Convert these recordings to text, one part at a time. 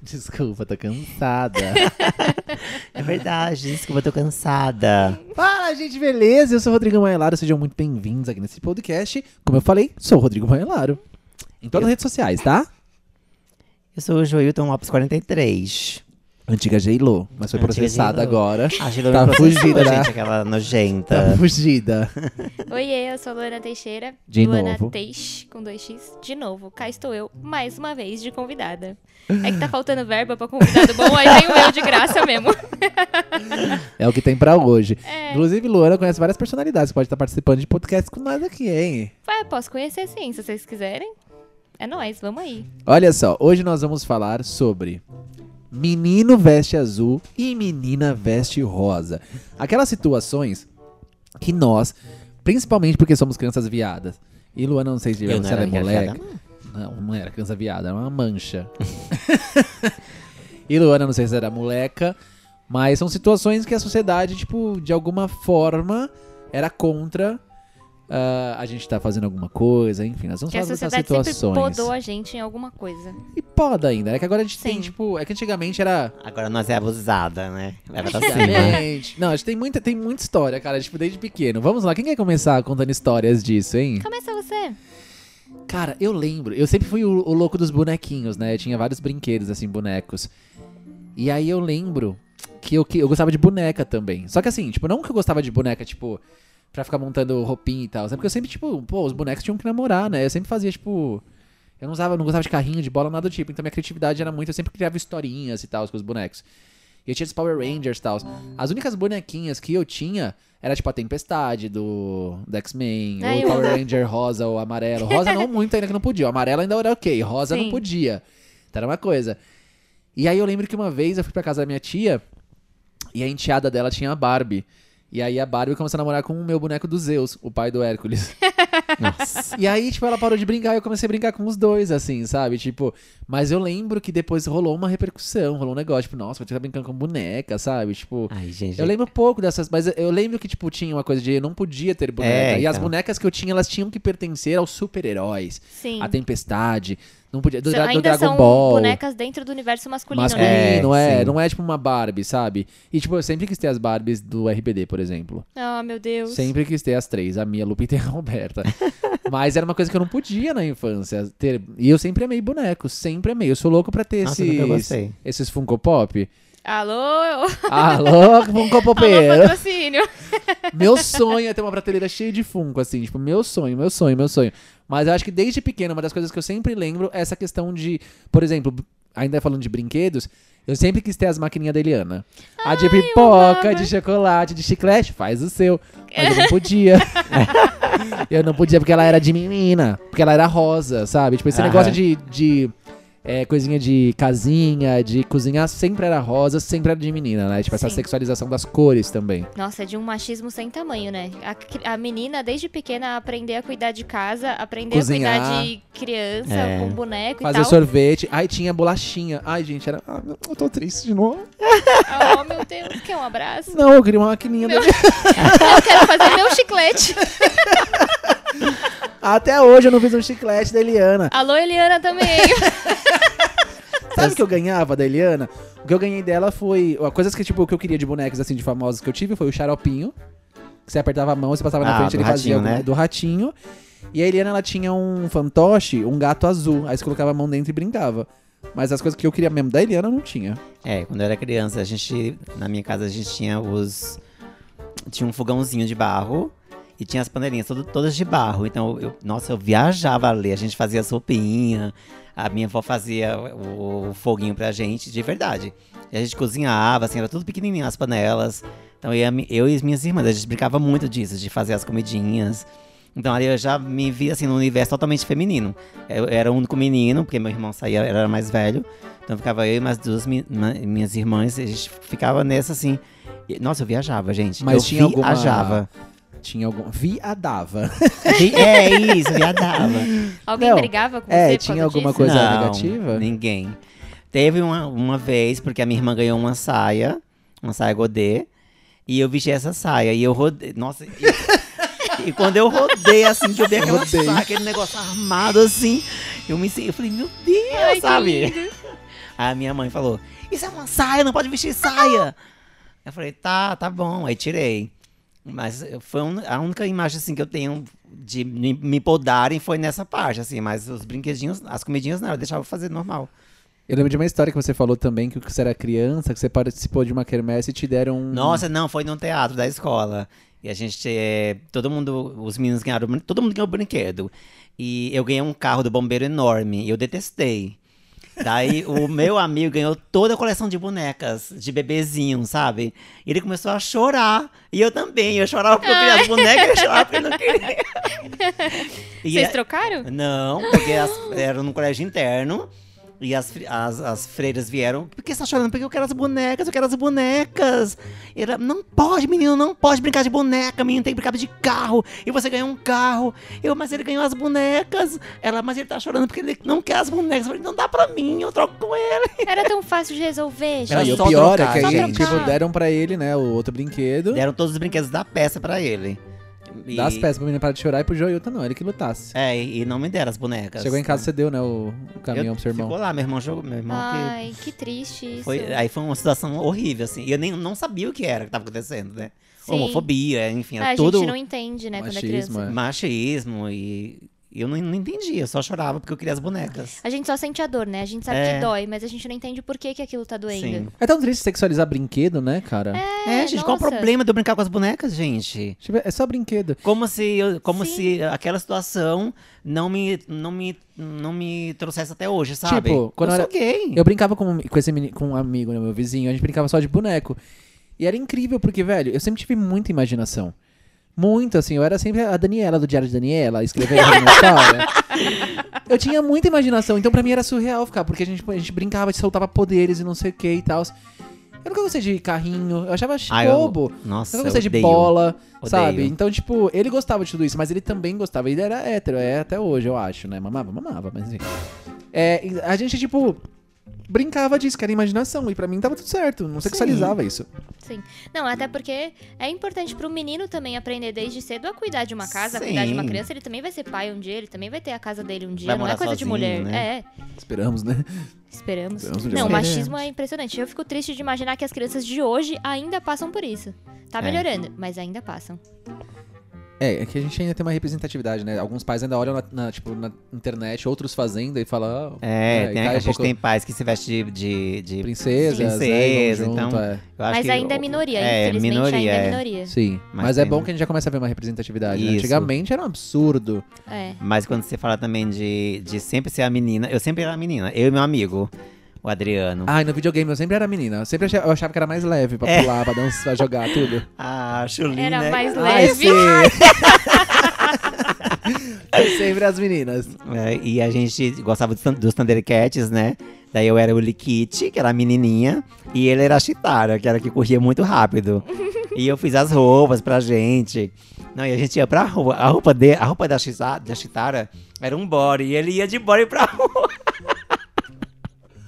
Desculpa, tô cansada. É verdade, desculpa, tô cansada. Fala, gente, beleza? Eu sou o Rodrigo Maelaro, sejam muito bem-vindos aqui nesse podcast. Como eu falei, sou o Rodrigo Maelaro. Em todas as redes sociais, tá? Eu sou o Joilton Lopes 43. Antiga J-Lo, mas foi Antiga processada J.Lo. agora. A Sheila Tá fugida, né? gente, aquela nojenta. Tá fugida. Oiê, eu sou Luana Teixeira. De Luana novo. Teix, com 2x. De novo, cá estou eu, mais uma vez, de convidada. É que tá faltando verba pra convidado bom, aí vem o eu de graça mesmo. É o que tem pra hoje. É. Inclusive, Luana conhece várias personalidades. Pode estar participando de podcast com nós aqui, hein? Vai, posso conhecer sim, se vocês quiserem. É nóis, vamos aí. Olha só, hoje nós vamos falar sobre menino veste azul e menina veste rosa. Aquelas situações que nós, principalmente porque somos crianças viadas, e Luana, não sei se, Eu não se ela é era moleque. viada, Não, não era criança viada, era uma mancha. e Luana, não sei se era moleca, mas são situações que a sociedade, tipo, de alguma forma, era contra ah, a gente tá fazendo alguma coisa, enfim, nós vamos Que falar dessas sociedade sempre situações. podou a gente em alguma coisa. E poda ainda, é que agora a gente tem, Sim. tipo, é que antigamente era. Agora nós é abusada, né? Leva pra cima. Não, a gente tem muita, tem muita história, cara, tipo, desde pequeno. Vamos lá, quem quer começar contando histórias disso, hein? Começa você. Cara, eu lembro, eu sempre fui o, o louco dos bonequinhos, né? Eu tinha vários brinquedos, assim, bonecos. E aí eu lembro que eu, que eu gostava de boneca também. Só que assim, tipo, não que eu gostava de boneca, tipo, pra ficar montando roupinha e tal. Sabe? Porque eu sempre, tipo, pô, os bonecos tinham que namorar, né? Eu sempre fazia, tipo. Eu não usava, não gostava de carrinho, de bola, nada do tipo. Então minha criatividade era muito, eu sempre criava historinhas e tal com os bonecos. E eu tinha os Power Rangers e tal. As únicas bonequinhas que eu tinha era tipo a Tempestade do, do X-Men, ou eu o Power. Ranger rosa ou amarelo. Rosa não muito ainda que não podia. O amarelo ainda era ok, rosa não Sim. podia. Então era uma coisa. E aí eu lembro que uma vez eu fui pra casa da minha tia e a enteada dela tinha a Barbie. E aí a Barbie começou a namorar com o meu boneco do Zeus, o pai do Hércules. Nossa. E aí, tipo, ela parou de brincar e eu comecei a brincar com os dois, assim, sabe? Tipo, mas eu lembro que depois rolou uma repercussão, rolou um negócio, tipo, nossa, vai ter que brincando com boneca, sabe? Tipo, Ai, gente. eu lembro pouco dessas, mas eu lembro que, tipo, tinha uma coisa de eu não podia ter boneca. É, E as então. bonecas que eu tinha, elas tinham que pertencer aos super-heróis. Sim. A Tempestade, não podia. Do, do Dragon são Ball. bonecas dentro do universo masculino? Masculino, né? é, É, sim. não é tipo uma Barbie, sabe? E tipo, eu sempre quis ter as Barbies do RBD, por exemplo. Oh, meu Deus. Sempre quis ter as três, a minha, a Lupita e a Roberta. Mas era uma coisa que eu não podia na infância ter. E eu sempre amei bonecos, sempre amei. Eu sou louco pra ter Nossa, esses, esses Funko Pop. Alô? Alô, Funko Alô, Popeiro. patrocínio. Meu sonho é ter uma prateleira cheia de Funko, assim, tipo, meu sonho, meu sonho, meu sonho. Mas eu acho que desde pequeno, uma das coisas que eu sempre lembro é essa questão de, por exemplo, ainda falando de brinquedos, eu sempre quis ter as maquininhas da Eliana. A de pipoca, de chocolate, de chiclete, faz o seu. Mas eu não podia. eu não podia porque ela era de menina, porque ela era rosa, sabe? Tipo, esse Aham. negócio de, de é, coisinha de casinha, de cozinhar, sempre era rosa, sempre era de menina, né? Tipo, essa Sim. sexualização das cores também. Nossa, é de um machismo sem tamanho, né? A, a menina, desde pequena, aprender a cuidar de casa, aprender Cozinhar. a cuidar de criança, É. com boneco Fazer e tal. sorvete. Ai, tinha bolachinha. Ai, gente, era. Ah, eu tô triste de novo. Oh, meu Deus, quer um abraço? Não, eu queria uma maquininha. Meu- da- Eu quero fazer meu chiclete. Até hoje eu não fiz um chiclete da Eliana. Alô, Eliana também. Sabe o que eu ganhava da Eliana? O que eu ganhei dela foi. Coisas que, tipo, o que eu queria de bonecos, assim, de famosos que eu tive foi o xaropinho. Que você apertava a mão, você passava na Ah, frente, do ele fazia ratinho, algum- né? do ratinho. E a Eliana, ela tinha um fantoche, um gato azul. Aí você colocava a mão dentro e brincava. Mas as coisas que eu queria mesmo da Eliana não tinha. É, quando eu era criança, a gente. Na minha casa a gente tinha os. Tinha um fogãozinho de barro e tinha as panelinhas todo- todas de barro. Então, eu, nossa, eu viajava ali. A gente fazia sopinha, a minha avó fazia o, o foguinho pra gente, de verdade. E a gente cozinhava, assim, era tudo pequenininho, as panelas. Então, eu, e eu e as minhas irmãs, a gente brincava muito disso, de fazer as comidinhas. Então ali eu já me vi assim num universo totalmente feminino. Eu era o único menino, porque meu irmão saía, era mais velho. Então ficava eu e mais duas mi- minhas irmãs, e a gente ficava nessa assim. E, nossa, eu viajava, gente. Mas eu tinha alguma- viajava. Tinha algum. Viadava. Vi- é isso, viajava. Alguém Não, brigava com é, você por tinha alguma disso? coisa Não, negativa? Ninguém. Teve uma, uma vez, porque a minha irmã ganhou uma saia, uma saia godê, e eu vesti essa saia. E eu rodei. Nossa. E, e quando eu rodei, assim, que eu vi aquela Rodei. saia, aquele negócio armado assim, eu me senti. Eu falei, meu Deus, Ai, sabe? Aí a minha mãe falou: Isso é uma saia, não pode vestir saia. Eu falei: Tá, tá bom. Aí tirei. Mas foi um- a única imagem assim que eu tenho de me, me podarem foi nessa parte, assim. Mas os brinquedinhos, as comidinhas não, eu deixava fazer normal. Eu lembro de uma história que você falou também, que você era criança, que você participou de uma quermesse e te deram um... Nossa, não, foi num teatro da escola. E a gente, é, todo mundo, os meninos ganharam, todo mundo ganhou brinquedo. E eu ganhei um carro do bombeiro enorme, e eu detestei. Daí o meu amigo ganhou toda a coleção de bonecas, de bebezinho, sabe? E ele começou a chorar. E eu também, eu chorava porque eu queria as bonecas, e eu chorava porque eu não queria. E Vocês é- trocaram? não, porque as, era num colégio interno. E as, as, as freiras vieram. Por que você tá chorando? Porque eu quero as bonecas, eu quero as bonecas. E ela, não pode, menino, não pode brincar de boneca, menino, tem que brincar de carro. E você ganhou um carro. Eu, mas ele ganhou as bonecas. Ela, mas ele tá chorando porque ele não quer as bonecas. Eu falei, não dá pra mim, eu troco com ele. Era tão fácil de resolver, Ah, e gente. o só pior trocar, é que aí, gente. tipo, deram pra ele, né, o outro brinquedo. Deram todos os brinquedos da peça pra ele. E- Das peças pra menina parar de chorar e pro Joilton não, ele que lutasse. É, e e não me deram as bonecas. Chegou em casa, você deu, né, o, o caminhão eu, pro seu irmão. Ficou lá, meu irmão jogou. Meu irmão que Ai, que triste isso. Foi, aí foi uma situação horrível, assim. E eu nem não sabia o que era que tava acontecendo, né? Sim. Homofobia, enfim, a tudo gente não entende, né, quando é Machismo, criança. é. machismo e eu não, não entendia, eu só chorava porque eu queria as bonecas. A gente só sente a dor, né? A gente sabe É. que dói, mas a gente não entende por que, que aquilo tá doendo. Sim. É tão triste sexualizar brinquedo, né, cara? É, gente, qual o nossa. problema de eu brincar com as bonecas, gente? Tipo, É só brinquedo. Como se, eu- como Sim. se aquela situação não me, não me, não me trouxesse até hoje, sabe? Tipo, quando eu sou gay. Eu brincava com, com esse meni- com um amigo, né, meu vizinho, a gente brincava só de boneco. E era incrível, porque, velho, eu sempre tive muita imaginação. Muito, assim, eu era sempre a Daniela do Diário de Daniela, escrevendo uma história. Eu tinha muita imaginação, então pra mim era surreal ficar, porque a gente, a gente brincava, soltava poderes e não sei o que e tal. Eu nunca gostei de carrinho, eu achava Ah, eu- bobo. Nossa, Eu nunca gostei de odeio. bola, Odeio. sabe? Então, tipo, ele gostava de tudo isso, mas ele também gostava. Ele era hétero, é até hoje, eu acho, né? Mamava, mamava, mas enfim. É, a gente, tipo, brincava disso, que era imaginação. E pra mim tava tudo certo, não sexualizava isso. Sim. Não, até porque é importante pro menino também aprender desde cedo a cuidar de uma casa, a cuidar de uma Sim. criança. Ele também vai ser pai um dia, ele também vai ter a casa dele um dia. Vai não é coisa de sozinho, mulher. né? É, Esperamos, né? esperamos. Esperamos um. Não, o machismo é impressionante. Eu fico triste de imaginar que as crianças de hoje ainda passam por isso. Tá É. melhorando, mas ainda passam. É, é que a gente ainda tem uma representatividade, né? Alguns pais ainda olham na, na, tipo, na internet, outros fazendo e falam. ah, É, e tem- cai a um gente pouco tem pais que se vestem de, de, de princesas, princesa, né? Vão junto, então- é. Mas que ainda é minoria, é, infelizmente minoria, ainda é é. minoria. Sim, mas, Mas é bom que a gente já começa a ver uma representatividade. né? Antigamente era um absurdo. É. Mas quando você fala também de, de sempre ser a menina, eu sempre era a menina, eu e meu amigo, o Adriano. Ai, no videogame eu sempre era menina. Eu sempre achava, eu achava que era mais leve pra É. pular, pra dançar, pra jogar, tudo. Ah, Chulin, Era né? mais Ai, leve. sim. Eu sempre as meninas. É, e a gente gostava dos, dos Thundercats, né? Daí eu era o Likit, que era a menininha, e ele era a Chitara, que era a que corria muito rápido. e eu fiz as roupas pra gente. Não, e a gente ia pra rua. A roupa, de, a roupa da, Chisa- da Chitara era um body, e ele ia de body pra rua.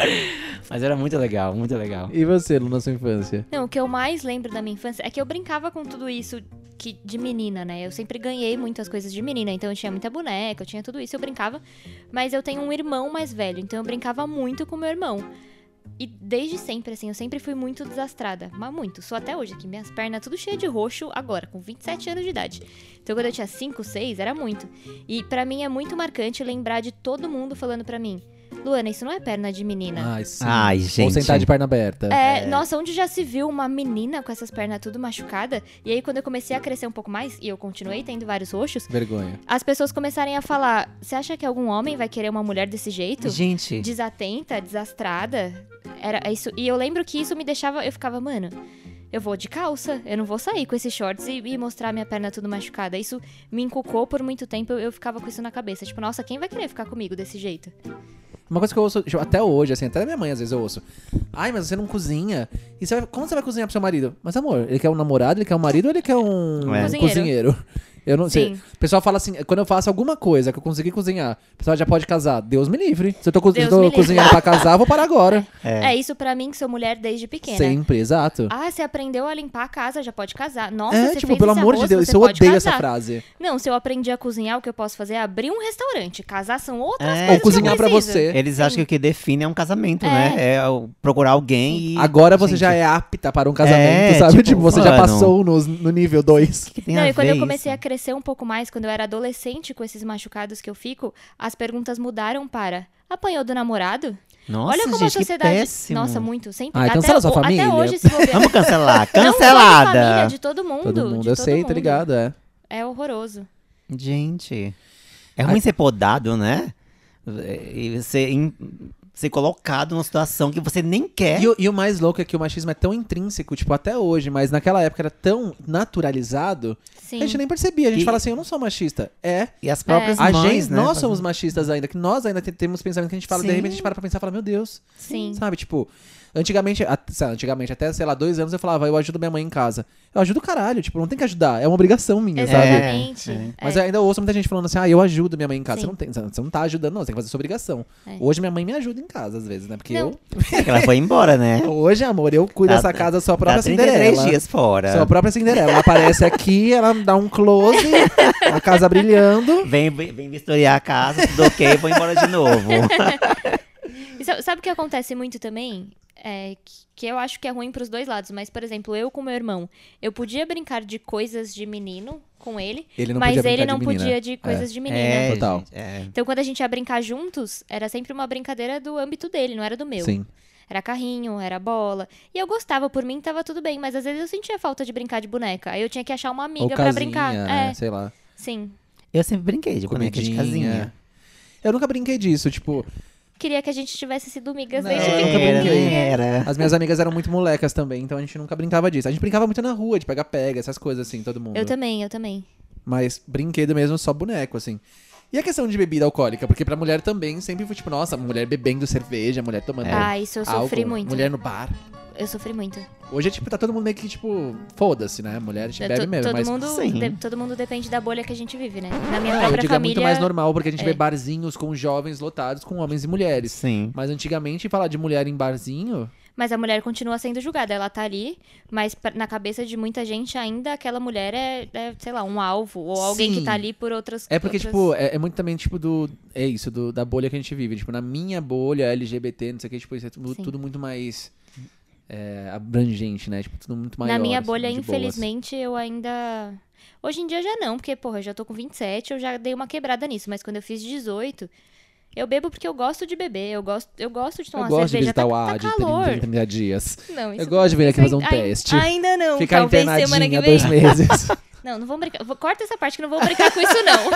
Mas era muito legal, muito legal. E você, Lu, na sua infância? Não, o que eu mais lembro da minha infância é que eu brincava com tudo isso que, de menina, né? Eu sempre ganhei muitas coisas de menina, então eu tinha muita boneca, eu tinha tudo isso, eu brincava. Mas eu tenho um irmão mais velho, então eu brincava muito com meu irmão. E desde sempre, assim, eu sempre fui muito desastrada. Mas muito. Sou até hoje aqui. Minhas pernas tudo cheia de roxo agora, com 27 anos de idade. Então quando eu tinha 5, 6, era muito. E pra mim é muito marcante lembrar de todo mundo falando pra mim: Luana, isso não é perna de menina. Ai, sim. Ai, Ou gente. sentar de perna aberta. É, nossa, onde já se viu uma menina com essas pernas tudo machucada? E aí, quando eu comecei a crescer um pouco mais, e eu continuei tendo vários roxos, Vergonha. as pessoas começarem a falar: Você acha que algum homem vai querer uma mulher desse jeito? Gente, Desatenta, desastrada? Era isso. E eu lembro que isso me deixava. Eu ficava, mano. Eu vou de calça, eu não vou sair com esses shorts e, e mostrar minha perna tudo machucada. Isso me encucou por muito tempo, eu, eu ficava com isso na cabeça. Tipo, nossa, quem vai querer ficar comigo desse jeito? Uma coisa que eu ouço tipo, até hoje, assim, até da minha mãe às vezes eu ouço. Ai, mas você não cozinha. E você vai- como você vai cozinhar pro seu marido? Mas amor, ele quer um namorado, ele quer um marido ou ele quer um É. cozinheiro? Eu não sei. Sim. O pessoal fala assim, quando eu faço alguma coisa que eu consegui cozinhar, o pessoal já pode casar. Deus me livre. Se eu tô, co- se eu Deus tô cozinhando pra casar, vou parar agora. É, isso pra mim, que sou mulher desde pequena. Sempre, exato. Ah, você aprendeu a limpar a casa, já pode casar. Nossa, é, você tipo, fez pelo esse amor de arroz, Deus, você isso eu odeio casar. essa frase. Não, se eu aprendi a cozinhar, o que eu posso fazer é abrir um restaurante. Casar são outras É, coisas. Ou que eu cozinhar pra você. Eles acham que o que define é um casamento, É. né? É procurar alguém e. Agora você Gente, já é apta para um casamento, É, sabe? tipo, Tipo, você já mano. passou nos- no, nível 2. O que, que tem Não, e quando eu comecei isso? a crescer um pouco mais, quando eu era adolescente, com esses machucados que eu fico, as perguntas mudaram para: apanhou do namorado? Nossa, Olha como gente, a sociedade. péssimo. Nossa, muito, sempre. Ai, até, cancela sua o- até família. hoje, se bobear. Vamos cancelar. Não só de Cancelada. família, de todo mundo. Todo mundo, de eu todo sei, tá mundo. ligado, é. É horroroso. Gente. É ruim ser podado, né? E ser, in- ser colocado numa situação que você nem quer. E, o- e o mais louco é que o machismo é tão intrínseco, tipo, até hoje, mas naquela época era tão naturalizado Sim. que a gente nem percebia. A gente E- fala assim, eu não sou machista. É. E as próprias A mães, gente, né? nós somos machistas ainda, que nós ainda te- temos pensamento que a gente fala, de Sim. repente a gente para pra pensar e fala, meu Deus. Sim. Sabe, tipo, antigamente, at- sei lá, antigamente, até, sei lá, dois anos eu falava, eu ajudo minha mãe em casa. Eu ajudo o caralho, tipo, não tem que ajudar, é uma obrigação minha, sabe? Exatamente. É, é. Mas É. eu ainda ouço muita gente falando assim, ah, eu ajudo minha mãe em casa. Você não, tem, você não tá ajudando, não, você tem que fazer sua obrigação. É. Hoje minha mãe me ajuda em casa, às vezes, né? Porque Não. eu. É que ela foi embora, né? Hoje, amor, eu cuido Tá- dessa casa, sou a própria Tá 33 Cinderela. dias fora. Sou a própria Cinderela. Ela aparece aqui, ela dá um close, a casa brilhando. Vem, vem, vistoriar a casa, tudo ok, vou embora de novo. Sa- sabe o que acontece muito também? É, que, que eu acho que é ruim pros dois lados. Mas, por exemplo, eu com meu irmão, eu podia brincar de coisas de menino com ele, Ele mas ele não de podia de coisas de menina. É, Total. é. Então, quando a gente ia brincar juntos, era sempre uma brincadeira do âmbito dele, não era do meu. Sim. Era carrinho, era bola. E eu gostava, por mim tava tudo bem, mas às vezes eu sentia falta de brincar de boneca. Aí eu tinha que achar uma amiga pra casinha, brincar. né? É, Sei lá. sim. Eu sempre brinquei de boneca de Comidinha. casinha. Eu nunca brinquei disso, tipo, Queria que a gente tivesse sido amigas Não, desde eu nunca Era, era. as minhas amigas eram muito molecas também, então a gente nunca brincava disso. A gente brincava muito na rua, de pega-pega, essas coisas assim, todo mundo. Eu também, eu também. Mas brinquedo mesmo, só boneco, assim. E a questão de bebida alcoólica? Porque pra mulher também sempre foi tipo, nossa, mulher bebendo cerveja, mulher tomando. Ah, isso eu sofri álcool, muito. Mulher no bar. Eu sofri muito. Hoje é tipo, tá todo mundo meio que tipo, foda-se, né? Mulher a gente bebe mesmo. todo, mas mundo, Sim. de- todo mundo depende da bolha que a gente vive, né? Na minha eu própria digo, é família. muito mais normal, porque a gente é. vê barzinhos com jovens lotados com homens e mulheres. Sim. Mas antigamente, falar de mulher em barzinho. Mas a mulher continua sendo julgada. Ela tá ali, mas pra- na cabeça de muita gente ainda aquela mulher é, é, sei lá, um alvo. Ou alguém Sim. que tá ali por outras É porque, outras- tipo, é, é muito também, tipo, do. É isso, do, da bolha que a gente vive. Tipo, na minha bolha LGBT, não sei o que, tipo, isso é tudo, tudo muito mais. É, abrangente, né? Tipo, tudo muito maior. Na minha assim, bolha, boas. infelizmente, eu ainda. Hoje em dia já não, porque, porra, eu já tô com 27, eu já dei uma quebrada nisso. Mas quando eu fiz 18, eu bebo porque eu gosto de beber. Eu gosto, eu gosto de Eu tomar gosto de cerveja. visitar tá, o tá AD calor. 30, 30 dias. Não, isso Eu gosto de vir aqui fazer um teste. Ainda não. Ficar Talvez semana que vem. dois meses. Não, não vamos brincar. Vou- Corta essa parte que não vou brincar com isso, não.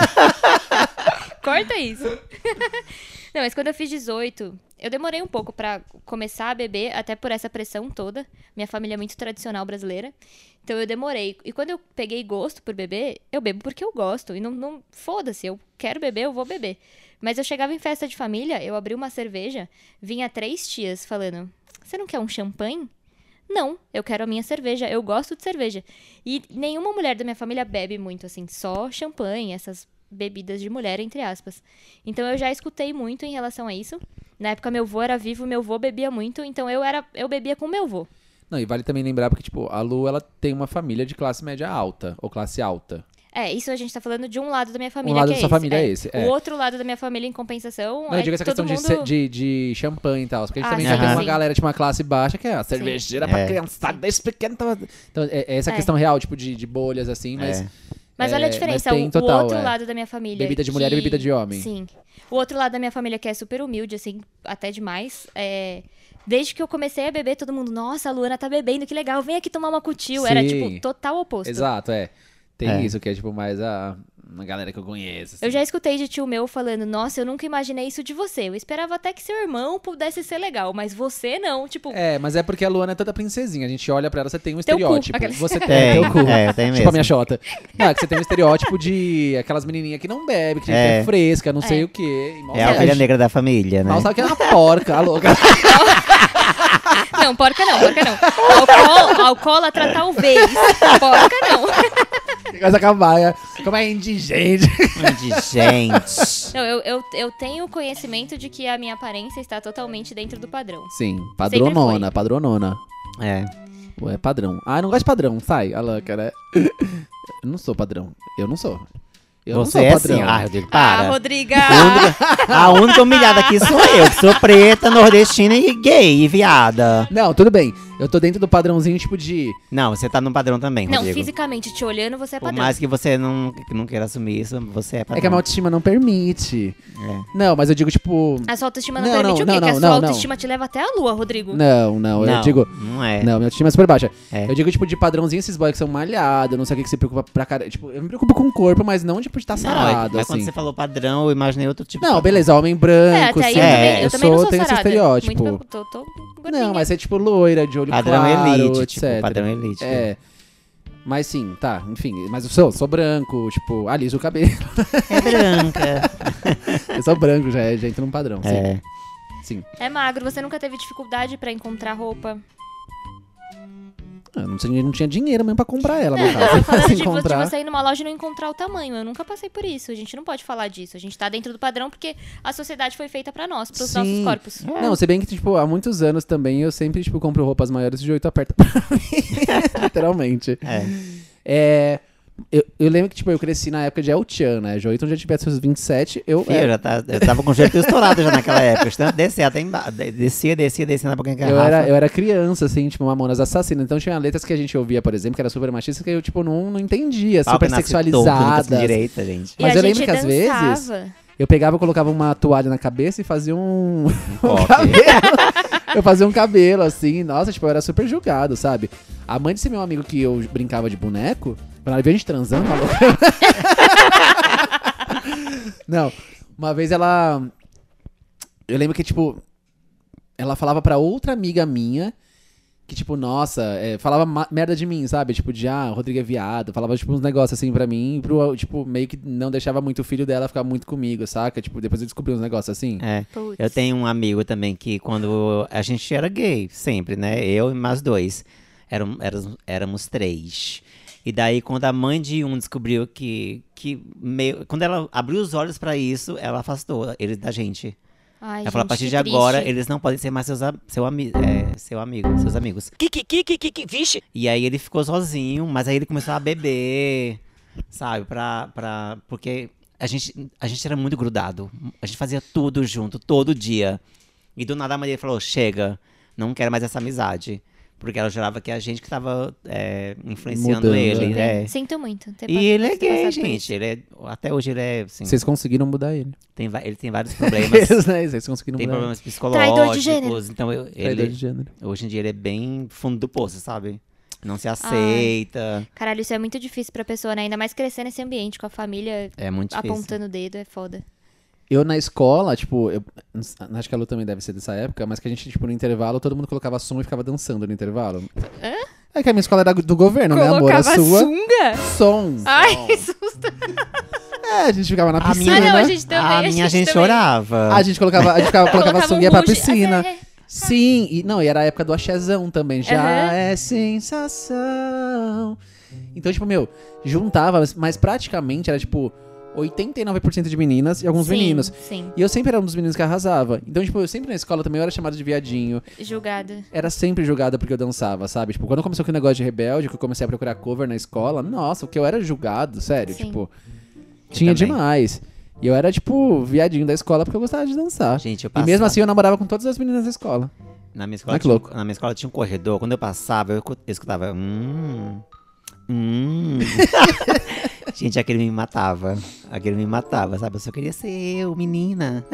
Corta isso. Não, mas quando eu fiz 18, eu demorei um pouco pra começar a beber, até por essa pressão toda. Minha família é muito tradicional brasileira. Então eu demorei. E quando eu peguei gosto por beber, eu bebo porque eu gosto. E não, não foda-se, eu quero beber, eu vou beber. Mas eu chegava em festa de família, eu abri uma cerveja, vinha três tias falando: Você não quer um champanhe? Não, eu quero a minha cerveja, eu gosto de cerveja. E nenhuma mulher da minha família bebe muito, assim, só champanhe, essas bebidas de mulher, entre aspas. Então eu já escutei muito em relação a isso. Na época meu avô era vivo, meu avô bebia muito, então eu era eu bebia com meu avô. Não, e vale também lembrar porque, tipo, a Lu, ela tem uma família de classe média alta, ou classe alta. É, isso a gente tá falando de um lado da minha família, lado que da é sua esse. família é esse, é. O outro lado da minha família, em compensação, Não, é eu digo essa questão de, mundo... ce- de, de champanhe e tal. Porque a gente Ah, também sim, já tem uma sim. galera de uma classe baixa que é a cervejeira pra É. criançada desde pequeno. Então, é, é essa É. questão real, tipo, de, de bolhas, assim, mas. É. Mas olha a É, diferença, tem o, total, o outro é. lado da minha família. Bebida de mulher e bebida de homem. Sim. O outro lado da minha família, que é super humilde, assim, até demais, é. Desde que eu comecei a beber, todo mundo, nossa, a Luana tá bebendo, que legal, vem aqui tomar uma cutil. Era, Sim. tipo, total oposto. Exato, é. Tem É. isso que é, tipo, mais a, a galera que eu conheço. assim. Eu já escutei de tio meu falando, nossa, eu nunca imaginei isso de você. Eu esperava até que seu irmão pudesse ser legal, mas você não. Tipo, É, mas é porque a Luana é toda princesinha. A gente olha pra ela, você tem um Teu cu, estereótipo. aqueles- Você tem, Tem, teu cu. é, tem Tipo mesmo. a minha xota. Não, é que você tem um estereótipo de aquelas menininhas que não bebem, que É. é fresca, não sei É. o quê. É a ovelha negra da família, né? Mal sabe que é uma porca, a louca. não, porca não, porca não. Alcool, alcoólatra talvez. Porca não. Começa a acabar. é, Como é indigente. Gente. Não, eu, eu, eu tenho conhecimento de que a minha aparência está totalmente dentro do padrão. Sim, padronona, padronona. É. Ué, padrão. Ah, eu não gosto de padrão. Sai, Alan, cara. Eu não sou padrão. Eu não sou. Eu você não é sou assim. padrão. Ah, Rodrigo, Ah, para. Rodriga! A única, a única humilhada aqui sou eu, que sou preta, nordestina e gay e viada. Não, tudo bem. Eu tô dentro do padrãozinho, tipo de. Não, você tá no padrão também, Não, Rodrigo. fisicamente te olhando, você é Por padrão. mais que você não, que não queira assumir isso, você é padrão. É que a minha autoestima não permite. É. Não, mas eu digo, tipo. A sua autoestima não, Não, permite não, o quê? não, que a não, sua não, não. autoestima te leva até a lua, Rodrigo. Não, não, eu Não, digo. Não é. Não, minha autoestima é super baixa. É. Eu digo, tipo, de padrãozinho, esses boys que são malhados, não sei o que, que se preocupa pra cara. Tipo, eu me preocupo com o corpo, mas não, tipo, de estar Não, é, sarado, mas quando assim. você falou padrão, eu imaginei outro tipo de Não, padrão. beleza, homem branco, É, até aí sim. eu também, É, eu também não sou tenho esse sarada. estereótipo. Muito, tô, tô gordinha. Não, mas é tipo loira, de olho Padrão claro, elite, etc. tipo, padrão elite. É. Mas sim, tá, enfim. Mas eu sou, sou branco, tipo, aliso o cabelo. É branca. eu sou branco, já, é- já entra num padrão, sim. é. sim. É magro, você nunca teve dificuldade pra encontrar roupa. Eu não, tinha, não tinha dinheiro mesmo pra comprar ela, no Não, eu caso. falando Se de, vo- de você ir numa loja e não encontrar o tamanho. Eu nunca passei por isso. A gente não pode falar disso. A gente tá dentro do padrão porque a sociedade foi feita pra nós, pros nossos Sim. corpos. Não, se bem que, tipo, há muitos anos também eu sempre, tipo, compro roupas maiores de 8 aperta pra mim. Literalmente. É. É. Eu, eu lembro que, tipo, eu cresci na época de El Chan, né? Jo, então já tivesse seus 27, eu. Fih, é, eu, já tá, eu tava com o jeito estourado já naquela época. Descia até embaixo. Descia, descia, descia na boca da eu, garrafa. era, eu era criança, assim, tipo, Mamonas Assassinas. Então tinha letras que a gente ouvia, por exemplo, que era super machista, que eu, tipo, não, não entendia. Pau super sexualizadas. direita, gente. E Mas a eu lembro que às vezes-. Eu pegava, colocava uma toalha na cabeça e fazia um. Pop. eu fazia um cabelo, assim. Nossa, tipo, eu era super julgado, sabe? A mãe desse meu amigo que eu brincava de boneco, quando ela viu a gente transando, maluco. Não, uma vez ela. Eu lembro que, tipo, ela falava pra outra amiga minha que, tipo, nossa, é, falava merda de mim, sabe? Tipo, de, ah, o Rodrigo é viado. Falava, tipo, uns negócios assim pra mim, pro, tipo, meio que não deixava muito o filho dela ficar muito comigo, saca? Tipo, depois eu descobri uns negócios assim. É. Putz. Eu tenho um amigo também que quando a gente era gay, sempre, né? Eu e mais dois. Eram, éramos, éramos três. E daí, quando a mãe de um descobriu que. que meio, quando ela abriu os olhos pra isso, ela afastou ele da gente. Ai, ela falou: a partir de agora, triste. eles não podem ser mais seus, seu, ami é, seu amigo, seus amigos. Que, que, que, que, que, que, vixe. E aí ele ficou sozinho, mas aí ele começou a beber, sabe? Pra, pra, porque a gente, a gente era muito grudado. A gente fazia tudo junto, todo dia. E do nada a mãe dele falou: chega, não quero mais essa amizade. Porque ela jurava que a gente que tava é, influenciando Mudando, ele. né? é. Sinto muito. ter E ele é gay, gente. Ele é, até hoje ele é. Assim, Vocês conseguiram mudar ele. tem, ele tem vários problemas. Eles, né? Vocês conseguiram tem mudar problemas Traidor de psicológicos. gênero. Então eu, ele. Traidor ele, de gênero. hoje em dia ele é bem fundo do poço, sabe? Não se aceita. Caralho, isso é muito difícil pra pessoa, né? Ainda mais crescer nesse ambiente com a família É muito difícil. apontando o dedo, é foda. Eu na escola, tipo, eu, acho que a Lu também deve ser dessa época, mas que a gente, tipo, no intervalo, todo mundo colocava som e ficava dançando no intervalo. Hã? É que a minha escola era do governo, né, amor? A sua. sunga? Som. Ai, que susto. É, a gente ficava na A piscina. minha- Ah, não, a gente também. a minha gente, também. chorava. A gente colocava, a gente ficava, colocava Colocava som um e ia pra piscina. Ah, é, é. Sim, e não, e era a época do axézão também. Já Aham. é sensação. Então, tipo, meu, juntava, mas praticamente era tipo 89% de meninas e alguns Sim, meninos. Sim, E eu sempre era um dos meninos que arrasava. Então, tipo, eu sempre na escola também eu era chamado de viadinho. julgada. Era sempre julgada porque eu dançava, sabe? Tipo, quando começou aquele negócio de rebelde, que eu comecei a procurar cover na escola, nossa, o que eu era julgado, sério. Sim. Tipo, tinha também. demais. E eu era, tipo, viadinho da escola porque eu gostava de dançar. Gente, eu E passava. mesmo assim eu namorava com todas as meninas da escola. Na minha escola, tinha, louco. na minha escola tinha um corredor. Quando eu passava, eu escutava. Hum. Hum. Gente, aquele me matava. Aquele me matava, sabe? Eu só queria ser eu, menina.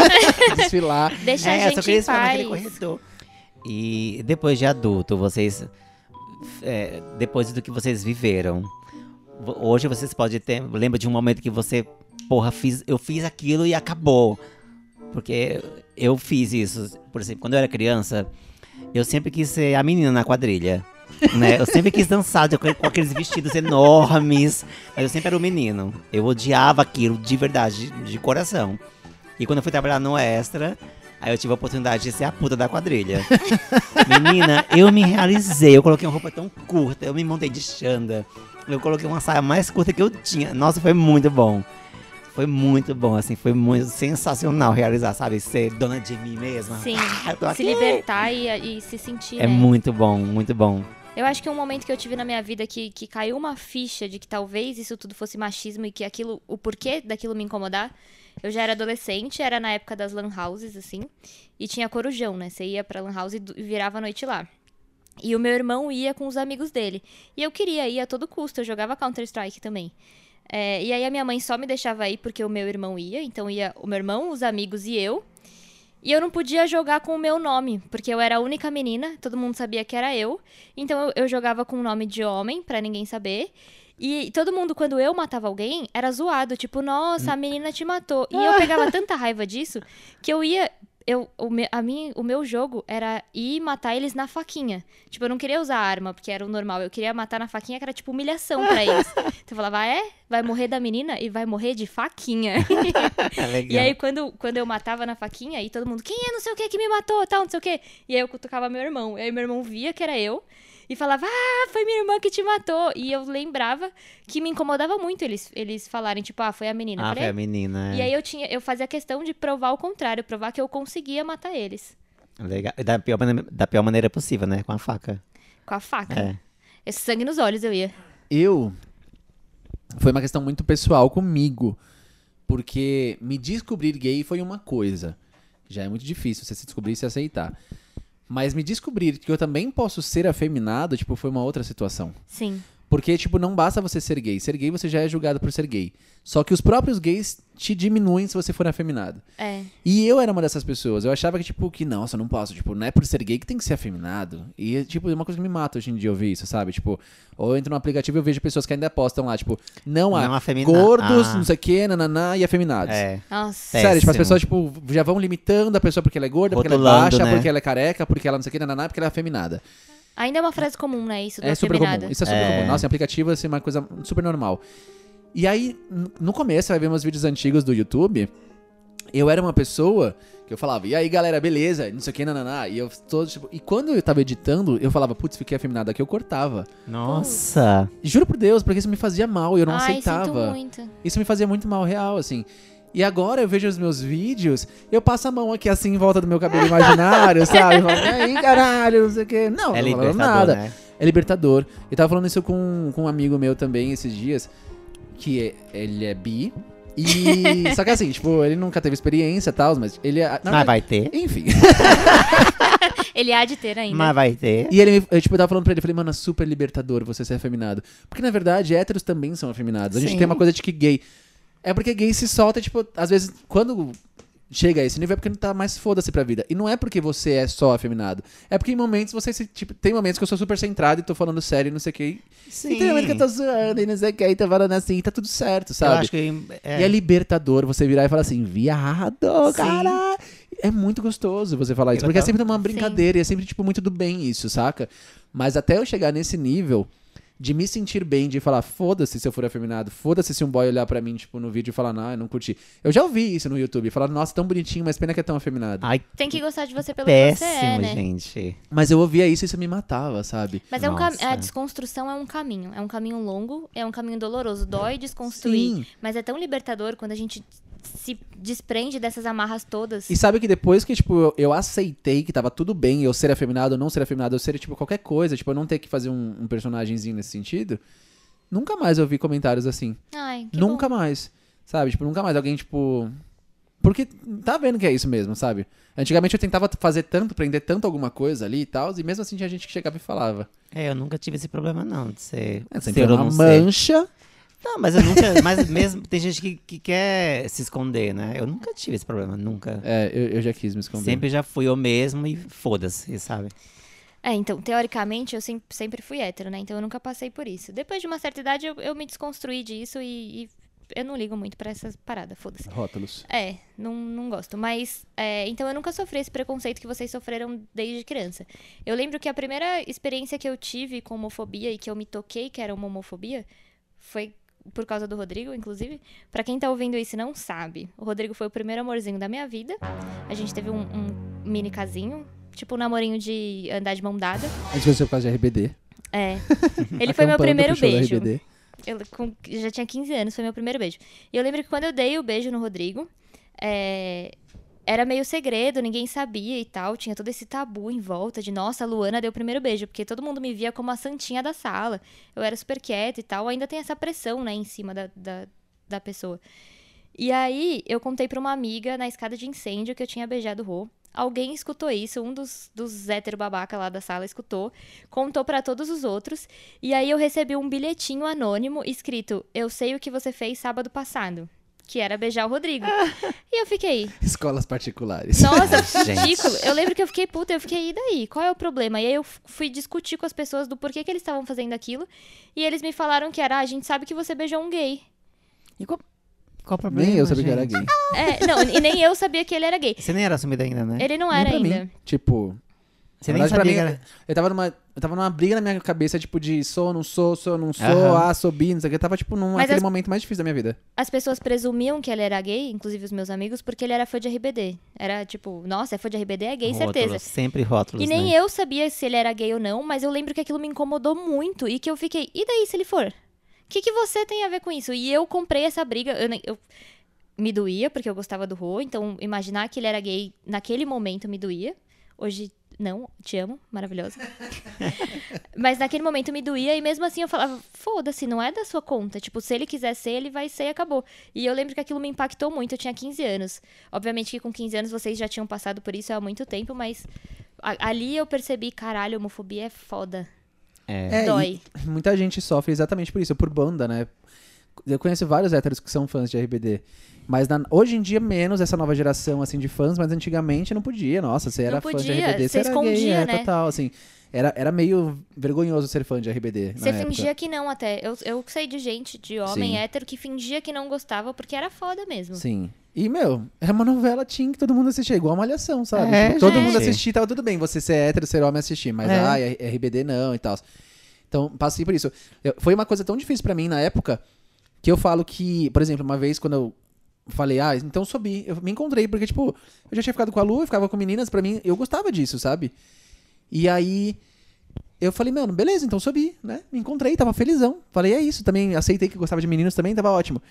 Desfilar. Deixa é, a eu só gente queria em ficar naquele corredor. E depois de adulto, vocês. é, depois do que vocês viveram. Hoje vocês podem ter. Lembra de um momento que você. Porra, fiz, eu fiz aquilo e acabou. Porque eu fiz isso. Por exemplo, quando eu era criança, eu sempre quis ser a menina na quadrilha. Né? Eu sempre quis dançar com aqueles vestidos enormes. Mas eu sempre era o menino. Eu odiava aquilo de verdade, de, de coração. E quando eu fui trabalhar no Extra, Aí eu tive a oportunidade de ser a puta da quadrilha. Menina, eu me realizei. Eu coloquei uma roupa tão curta, eu me montei de Xanda. Eu coloquei uma saia mais curta que eu tinha. Nossa, foi muito bom. Foi muito bom, assim, foi muito sensacional realizar, sabe? Ser dona de mim mesma. Sim, Ah, se libertar e, e se sentir, É né? muito bom, muito bom. Eu acho que um momento que eu tive na minha vida que, que caiu uma ficha de que talvez isso tudo fosse machismo e que aquilo, o porquê daquilo me incomodar. Eu já era adolescente, era na época das lan houses, assim, e tinha corujão, né? Você ia pra lan house e virava a noite lá. E o meu irmão ia com os amigos dele. E eu queria ir a todo custo, eu jogava Counter-Strike também. É, e aí a minha mãe só me deixava ir porque o meu irmão ia, então ia o meu irmão, os amigos e eu. E eu não podia jogar com o meu nome, porque eu era a única menina, todo mundo sabia que era eu. Então eu, eu jogava com o nome de homem, pra ninguém saber. E todo mundo, quando eu matava alguém, era zoado. Tipo, nossa, a menina te matou. E eu pegava tanta raiva disso que eu ia. Eu, o, me, a mim, o meu jogo era ir matar eles na faquinha. Tipo, eu não queria usar arma, porque era o normal. Eu queria matar na faquinha, que era tipo humilhação pra eles. Então eu falava, ah, é? Vai morrer da menina e vai morrer de faquinha. É legal. E aí, quando, quando eu matava na faquinha, aí todo mundo, quem é não sei o que que me matou, tal, não sei o que. E aí eu cutucava meu irmão. E aí meu irmão via que era eu e falava, ah, foi minha irmã que te matou. E eu lembrava que me incomodava muito eles, eles falarem, tipo, ah, foi a menina. Ah, falei, foi a menina. E é. aí eu tinha, eu fazia questão de provar o contrário, provar que eu conseguia matar eles. Legal. E Da pior, maneira, da pior maneira possível, né? Com a faca. Com a faca. É. Esse sangue nos olhos eu ia. Eu. Foi uma questão muito pessoal comigo. Porque me descobrir gay foi uma coisa. Já é muito difícil você se descobrir e se aceitar. Mas me descobrir que eu também posso ser afeminado, tipo, foi uma outra situação. Sim. Porque, tipo, não basta você ser gay. Ser gay você já é julgado por ser gay. Só que os próprios gays te diminuem se você for afeminado. É. E eu era uma dessas pessoas. Eu achava que, tipo, que nossa, eu não posso. Tipo, não é por ser gay que tem que ser afeminado. E, tipo, é uma coisa que me mata hoje em dia ouvir isso, sabe? Tipo, ou eu entro no aplicativo e eu vejo pessoas que ainda postam lá, tipo, não há Não afemina- gordos, Ah. não sei o que, nananá, e afeminados. É. Nossa. Sério, tipo, as pessoas, tipo, já vão limitando a pessoa porque ela é gorda, porque ela é Rotulando, baixa, né? porque ela é careca, porque ela não sei o que, nananá, porque ela é afeminada. Ainda é uma frase comum, né? Isso do É super afeminada. comum. Isso é super É. comum. Nossa, em aplicativo assim, é uma coisa super normal. E aí, n- no começo, você vai ver meus vídeos antigos do YouTube. Eu era uma pessoa que eu falava, e aí galera, beleza? Não sei o que, nananá. E eu todo, tipo, E quando eu tava editando, eu falava, putz, fiquei afeminado aqui, eu cortava. Nossa. Juro por Deus, porque isso me fazia mal e eu não Ai, sinto aceitava. muito. Isso me fazia muito mal, real, assim. E agora eu vejo os meus vídeos, eu passo a mão aqui assim em volta do meu cabelo imaginário, sabe? Eu falo, e aí, caralho, não sei o quê. Não, É não falando nada. né? É libertador. Eu tava falando isso com, com um amigo meu também esses dias, que é- ele é bi. E. só que assim, tipo, ele nunca teve experiência e tal, mas ele é. na Mas vai ter. Enfim. Ele há de ter ainda. Mas vai ter. E ele, eu, tipo, eu tava falando pra ele, eu falei, mano, é super libertador você ser afeminado. Porque, na verdade, héteros também são afeminados. A gente Sim. tem uma coisa de que gay. É porque gay se solta, tipo, às vezes, quando chega a esse nível é porque não tá mais foda-se pra vida. E não é porque você é só afeminado. É porque em momentos você se, tipo, tem momentos que eu sou super centrado e tô falando sério e não sei o que. Sim. E tem momentos que eu tô zoando e não sei o que, e tô falando assim, e tá tudo certo, Eu sabe? acho que. E é libertador você virar e falar assim, viado, Sim. cara. É muito gostoso você falar isso. Eu Porque é sempre uma brincadeira e é sempre, tipo, muito do bem isso, saca? Mas até eu chegar nesse nível de me sentir bem, de falar, foda-se se eu for afeminado, foda-se se um boy olhar pra mim, tipo, no vídeo e falar, não, eu não curti. Eu já ouvi isso no YouTube, falar, nossa, tão bonitinho, mas pena que é tão afeminado. Ai, Tem que gostar de você pelo que você péssimo, é, né? gente. Mas eu ouvia isso e isso me matava, sabe? Mas é um a desconstrução é um caminho. É um caminho longo, é um caminho doloroso. Dói desconstruir. Sim. Mas é tão libertador quando a gente se desprende dessas amarras todas. E sabe que depois que, tipo, eu, eu aceitei que tava tudo bem eu ser afeminado ou não ser afeminado, eu ser, tipo, qualquer coisa, tipo, eu não ter que fazer um, um personagemzinho nesse sentido, nunca mais eu vi comentários assim. Ai, que nunca bom. mais. Sabe? Tipo, nunca mais alguém, tipo. Porque tá vendo que é isso mesmo, sabe? Antigamente eu tentava fazer tanto, prender tanto alguma coisa ali e tal, e mesmo assim tinha gente que chegava e falava. É, eu nunca tive esse problema, não, de ser. É, ser sempre ou uma não ser. Não, mas eu nunca. mas mesmo. Tem gente que, que quer se esconder, né? Eu nunca tive esse problema, nunca. É, eu, eu já quis me esconder. Sempre já fui eu mesmo e foda-se, sabe? É, então, teoricamente, eu sempre, sempre fui hétero, né? Então eu nunca passei por isso. Depois de uma certa idade, eu, eu me desconstruí disso e, e eu não ligo muito pra essas paradas, foda-se. Rótulos. É, não, não gosto. Mas, é, então eu nunca sofri esse preconceito que vocês sofreram desde criança. Eu lembro que a primeira experiência que eu tive com homofobia e que eu me toquei que era uma homofobia foi por causa do Rodrigo, inclusive. Pra quem tá ouvindo isso e não sabe, o Rodrigo foi o primeiro amorzinho da minha vida. A gente teve um, um mini casinho, tipo um namorinho de andar de mão dada. A gente conheceu por causa de RBD. É. Ele foi meu primeiro beijo. Eu com- já tinha 15 anos, foi meu primeiro beijo. E eu lembro que quando eu dei o beijo no Rodrigo, é, era meio segredo, ninguém sabia e tal. Tinha todo esse tabu em volta de, nossa, a Luana deu o primeiro beijo, porque todo mundo me via como a santinha da sala. Eu era super quieta e tal. Ainda tem essa pressão, né, em cima da, da, da pessoa. E aí, eu contei pra uma amiga na escada de incêndio que eu tinha beijado o Rô. Alguém escutou isso, um dos, dos hétero babaca lá da sala escutou, contou pra todos os outros, e aí eu recebi um bilhetinho anônimo escrito: Eu sei o que você fez sábado passado. Que era beijar o Rodrigo. e eu fiquei, Escolas particulares. nossa, Gente. ridículo. Eu lembro que eu fiquei puta, eu fiquei, e daí? Qual é o problema? E aí eu fui discutir com as pessoas do porquê que eles estavam fazendo aquilo. E eles me falaram que era, ah, a gente sabe que você beijou um gay. E qual, qual o problema? Nem eu sabia que era gente? gay. É, não, e nem eu sabia que ele era gay. Você nem era assumido ainda, né? Ele não Nem era pra ainda. mim. Tipo, Você nem verdade, pra sabia mim, era... eu tava numa. Eu tava numa briga na minha cabeça, tipo, de sou, não sou, sou, não sou, Aham. ah, sou bi, não sei o que. Eu tava, tipo, num Mas aquele as- momento mais difícil da minha vida. As pessoas presumiam que ele era gay, inclusive os meus amigos, porque ele era fã de RBD. Era tipo, nossa, é fã de RBD, é gay, Rótulos, certeza. Sempre rótulos, E nem né? eu sabia se ele era gay ou não, mas eu lembro que aquilo me incomodou muito e que eu fiquei, e daí se ele for? O que, que você tem a ver com isso? E eu comprei essa briga, eu, eu- me doía porque eu gostava do Rô, então imaginar que ele era gay naquele momento me doía. Hoje não, te amo, maravilhosa. mas naquele momento me doía e mesmo assim eu falava, foda-se, não é da sua conta. Tipo, se ele quiser ser, ele vai ser e acabou. E eu lembro que aquilo me impactou muito, eu tinha 15 anos. Obviamente que com 15 anos vocês já tinham passado por isso há muito tempo, mas ali eu percebi, caralho, homofobia é foda. É. É, Dói. e muita gente sofre exatamente por isso, por banda, né? Eu conheço vários héteros que são fãs de RBD. Mas na- hoje em dia, menos essa nova geração, assim, de fãs, mas antigamente não podia. Nossa, você era fã de podia, RBD, você era gay, escondia, é, né? total, assim. Era, era meio vergonhoso ser fã de RBD Você na época. fingia que não até. Eu, eu sei de gente, de homem Sim. hétero, que fingia que não gostava porque era foda mesmo. Sim. E, meu, é uma novela teen que todo mundo assistia, igual a Malhação, sabe? É, Tipo, todo gente. mundo assistia, tava tudo bem, você ser hétero, ser homem assistir, mas, É. ai, RBD não e tal. Então, passei por isso. Eu- foi uma coisa tão difícil pra mim na época, que eu falo que, por exemplo, uma vez quando eu falei, ah, então subi, eu me encontrei, porque, tipo, eu já tinha ficado com a Lu, eu ficava com meninas, pra mim, eu gostava disso, sabe? E aí, eu falei, mano, beleza, então subi, né? Me encontrei, tava felizão. Falei, é isso, também aceitei que gostava de meninos também, tava ótimo.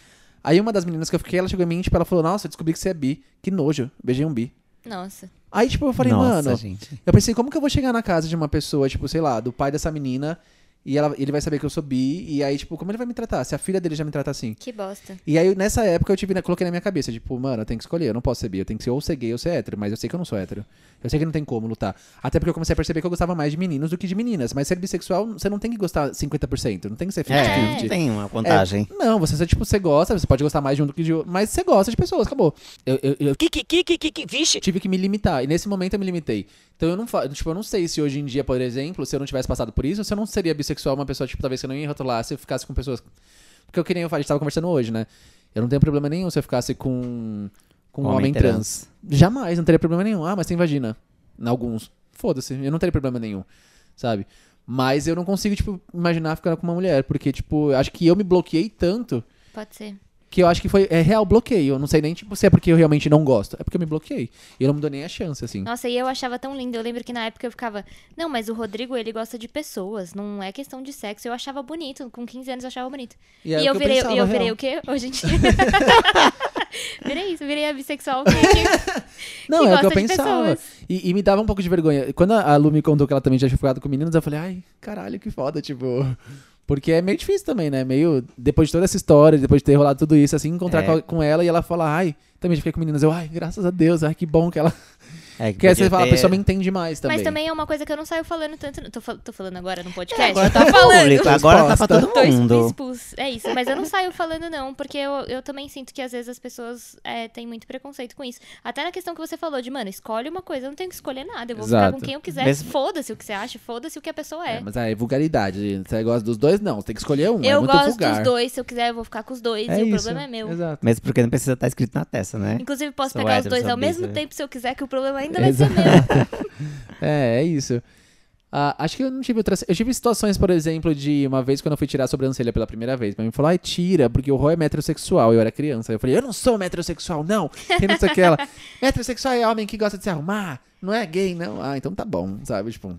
Aí uma das meninas que eu fiquei, ela chegou em mim, tipo, ela falou, nossa, eu descobri que você é bi. Que nojo, beijei um bi. Nossa. Aí, tipo, eu falei, Nossa, mano, gente. eu pensei, como que eu vou chegar na casa de uma pessoa, tipo, sei lá, do pai dessa menina, e ela, ele vai saber que eu sou bi, e aí, tipo, como ele vai me tratar? Se a filha dele já me trata assim. Que bosta. E aí, nessa época, eu tive, né, coloquei na minha cabeça, tipo, mano, eu tenho que escolher, eu não posso ser bi, eu tenho que ser ou ser gay ou ser hétero, mas eu sei que eu não sou hétero. Eu sei que não tem como lutar. Até porque eu comecei a perceber que eu gostava mais de meninos do que de meninas. Mas ser bissexual, você não tem que gostar 50%, não tem que ser 50-50. É, tem uma contagem. É, não, você, tipo, você gosta, você pode gostar mais de um do que de outro, mas você gosta de pessoas, acabou. Eu, eu, eu Que, que, que, que, que, que, vixe. tive que me limitar, e nesse momento eu me limitei. Então eu não tipo, eu não sei se hoje em dia, por exemplo, se eu não tivesse passado por isso, se eu não seria bissexual, uma pessoa, tipo, talvez que eu não ia rotular se eu ficasse com pessoas. Porque eu que nem eu falei, a gente tava conversando hoje, né? Eu não tenho problema nenhum se eu ficasse com. com um Homem homem trans. trans. Jamais, não teria problema nenhum. Ah, mas tem vagina. Em alguns. Foda-se, eu não teria problema nenhum. Sabe? Mas eu não consigo, tipo, imaginar ficando com uma mulher. Porque, tipo, eu acho que eu me bloqueei tanto Pode ser. Que eu acho que foi é real bloqueio. Eu não sei nem tipo, se é porque eu realmente não gosto. É porque eu me bloqueei. E eu não me dou nem a chance, assim. Nossa, e eu achava tão lindo. Eu lembro que na época eu ficava, não, mas o Rodrigo, ele gosta de pessoas, não é questão de sexo. Eu achava bonito, com 15 anos eu achava bonito. E, E, é o eu virei, pensava, e eu real. virei o quê? Hoje em dia. virei isso, virei a bissexual que, que- Não, que é o que eu pensava. E, e me dava um pouco de vergonha. Quando a a Lu me contou que ela também já tinha ficado com meninos, eu falei, ai, caralho, que foda, tipo. Porque é meio difícil também, né? Meio. Depois de toda essa história, depois de ter rolado tudo isso, assim, encontrar É. com, com ela e ela falar, ai, também já fiquei com meninas. Eu, ai, graças a Deus, ai, que bom que ela. É, Porque aí podia você fala, a pessoa me entende mais também. Mas também é uma coisa que eu não saio falando tanto. Tô, tô falando agora no podcast? Agora eu tá falando. público, agora tá pra todo mundo. É isso, mas eu não saio falando não, porque eu, eu também sinto que às vezes as pessoas é, têm muito preconceito com isso. Até na questão que você falou de, mano, escolhe uma coisa, eu não tenho que escolher nada, eu vou ficar Exato. com quem eu quiser, Mesmo- foda-se o que você acha, foda-se o que a pessoa é. É, mas aí, vulgaridade. Você gosta dos dois? Não, você tem que escolher um. é eu muito gosto vulgar. dos dois, se eu quiser eu vou ficar com os dois, É e o isso, problema é meu. Exato. Mesmo porque não precisa estar escrito na testa, né? Inclusive, posso pegar os dois ao mesmo é. tempo se eu quiser, que o problema ainda vai ser Exato. meu. É, é isso. Ah, acho que eu não tive outras. Eu tive situações, por exemplo, de uma vez quando eu fui tirar a sobrancelha pela primeira vez. Minha mãe falou, ai, tira, porque o Rô é metrosexual. Eu era criança. Eu falei, eu não sou metrosexual, não. Tem não sei o que ela. Metrosexual é homem que gosta de se arrumar. Não é gay, não. Ah, então tá bom, sabe? Tipo,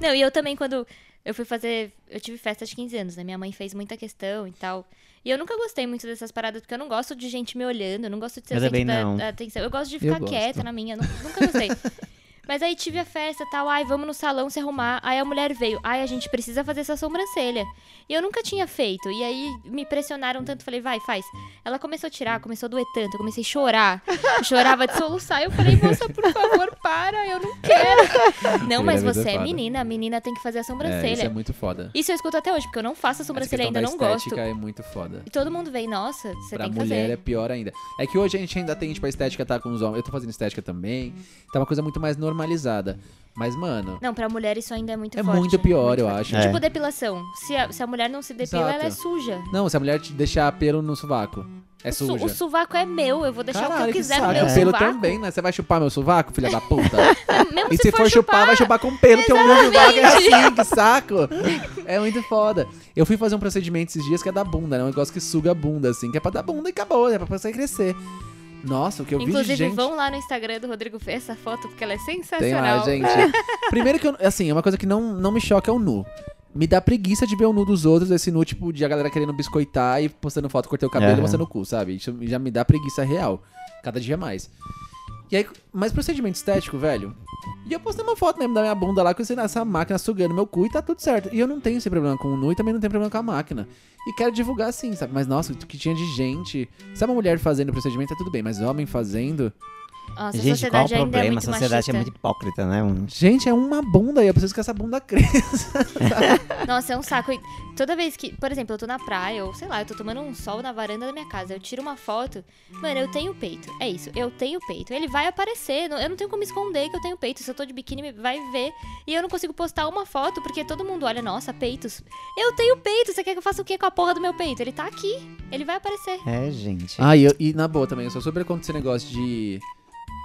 Não, e eu também, quando eu fui fazer. Eu tive festa de 15 anos, né? Minha mãe fez muita questão e tal. E eu nunca gostei muito dessas paradas, porque eu não gosto de gente me olhando, eu não gosto de ser Eu centro da, não. atenção. Eu gosto de Eu ficar gosto. quieta na minha, nunca gostei. Mas aí tive a festa e tal, ai, vamos no salão se arrumar. Aí a mulher veio, ai, a gente precisa fazer essa sobrancelha. E eu nunca tinha feito. E aí me pressionaram tanto, falei, vai, faz. Ela começou a tirar, começou a doer tanto, eu comecei a chorar. Eu chorava de soluçar. Eu falei, moça, por favor, para, eu não quero. Não, mas é você é menina, a menina tem que fazer a é, isso sobrancelha. é muito foda. Isso eu escuto até hoje, porque eu não faço a sobrancelha ainda, da não gosto. estética é muito foda. E todo mundo vem, nossa, você pra tem que mulher fazer. é pior ainda. É que hoje a gente ainda tem, tipo, a estética tá com os homens. Eu tô fazendo estética também. Tá uma coisa muito mais normalizada. Mas, mano, Não, pra mulher isso ainda é muito é forte. muito pior, muito eu forte. acho. É. Tipo depilação. Se a, se a mulher não se depila, Exato. ela é suja. Não, se a mulher te deixar pelo no sovaco, é O su- suja. O sovaco é meu, eu vou deixar o que Caralho, eu quiser saco. no meu O pelo também, né? Você vai chupar meu sovaco, filha da puta? Mesmo e se, for chupar, vai chupar com pelo, que o meu sovaco é assim, que saco. É muito foda. Eu fui fazer um procedimento esses dias que é da bunda, né? Um negócio que suga a bunda, assim, que é pra dar bunda e acabou, é pra você crescer. Nossa, o que eu vi de Inclusive, gente... vão lá no Instagram do Rodrigo ver essa foto, porque ela é Tem sensacional. lá, gente. Primeiro que eu, assim, é uma coisa que não, não me choca é o nu. Me dá preguiça de ver o nu dos outros, esse nu, tipo, de a galera querendo biscoitar e postando foto, cortei o cabelo e Aham. mostrando o cu, sabe? Isso já me dá preguiça real. Cada dia mais. E aí, mas procedimento estético, velho. E eu postei uma foto mesmo da minha bunda lá com essa máquina sugando meu cu e tá tudo certo. E eu não tenho esse problema com o nu e também não tenho problema com a máquina. E quero divulgar sim, sabe? Mas nossa, o que tinha de gente. Se é uma mulher fazendo procedimento, é tudo bem, mas homem fazendo. Nossa, a Gente, qual o sociedade ainda é problema? A muito sociedade machista. é muito hipócrita, né? Um- Gente, é uma bunda e eu preciso que essa bunda cresça. Nossa, é um saco. E toda vez que, por exemplo, eu tô na praia, ou sei lá, eu tô tomando um sol na varanda da minha casa, eu tiro uma foto, mano, eu tenho peito. É isso, eu tenho peito. Ele vai aparecer, eu não tenho como esconder que eu tenho peito. Se eu tô de biquíni, vai ver. E eu não consigo postar uma foto porque todo mundo olha, nossa, peitos. Eu tenho peito, você quer que eu faça o quê com a porra do meu peito? Ele tá aqui, ele vai aparecer. É, gente. Ah, e, eu- e na boa também, eu sou super contra esse negócio de.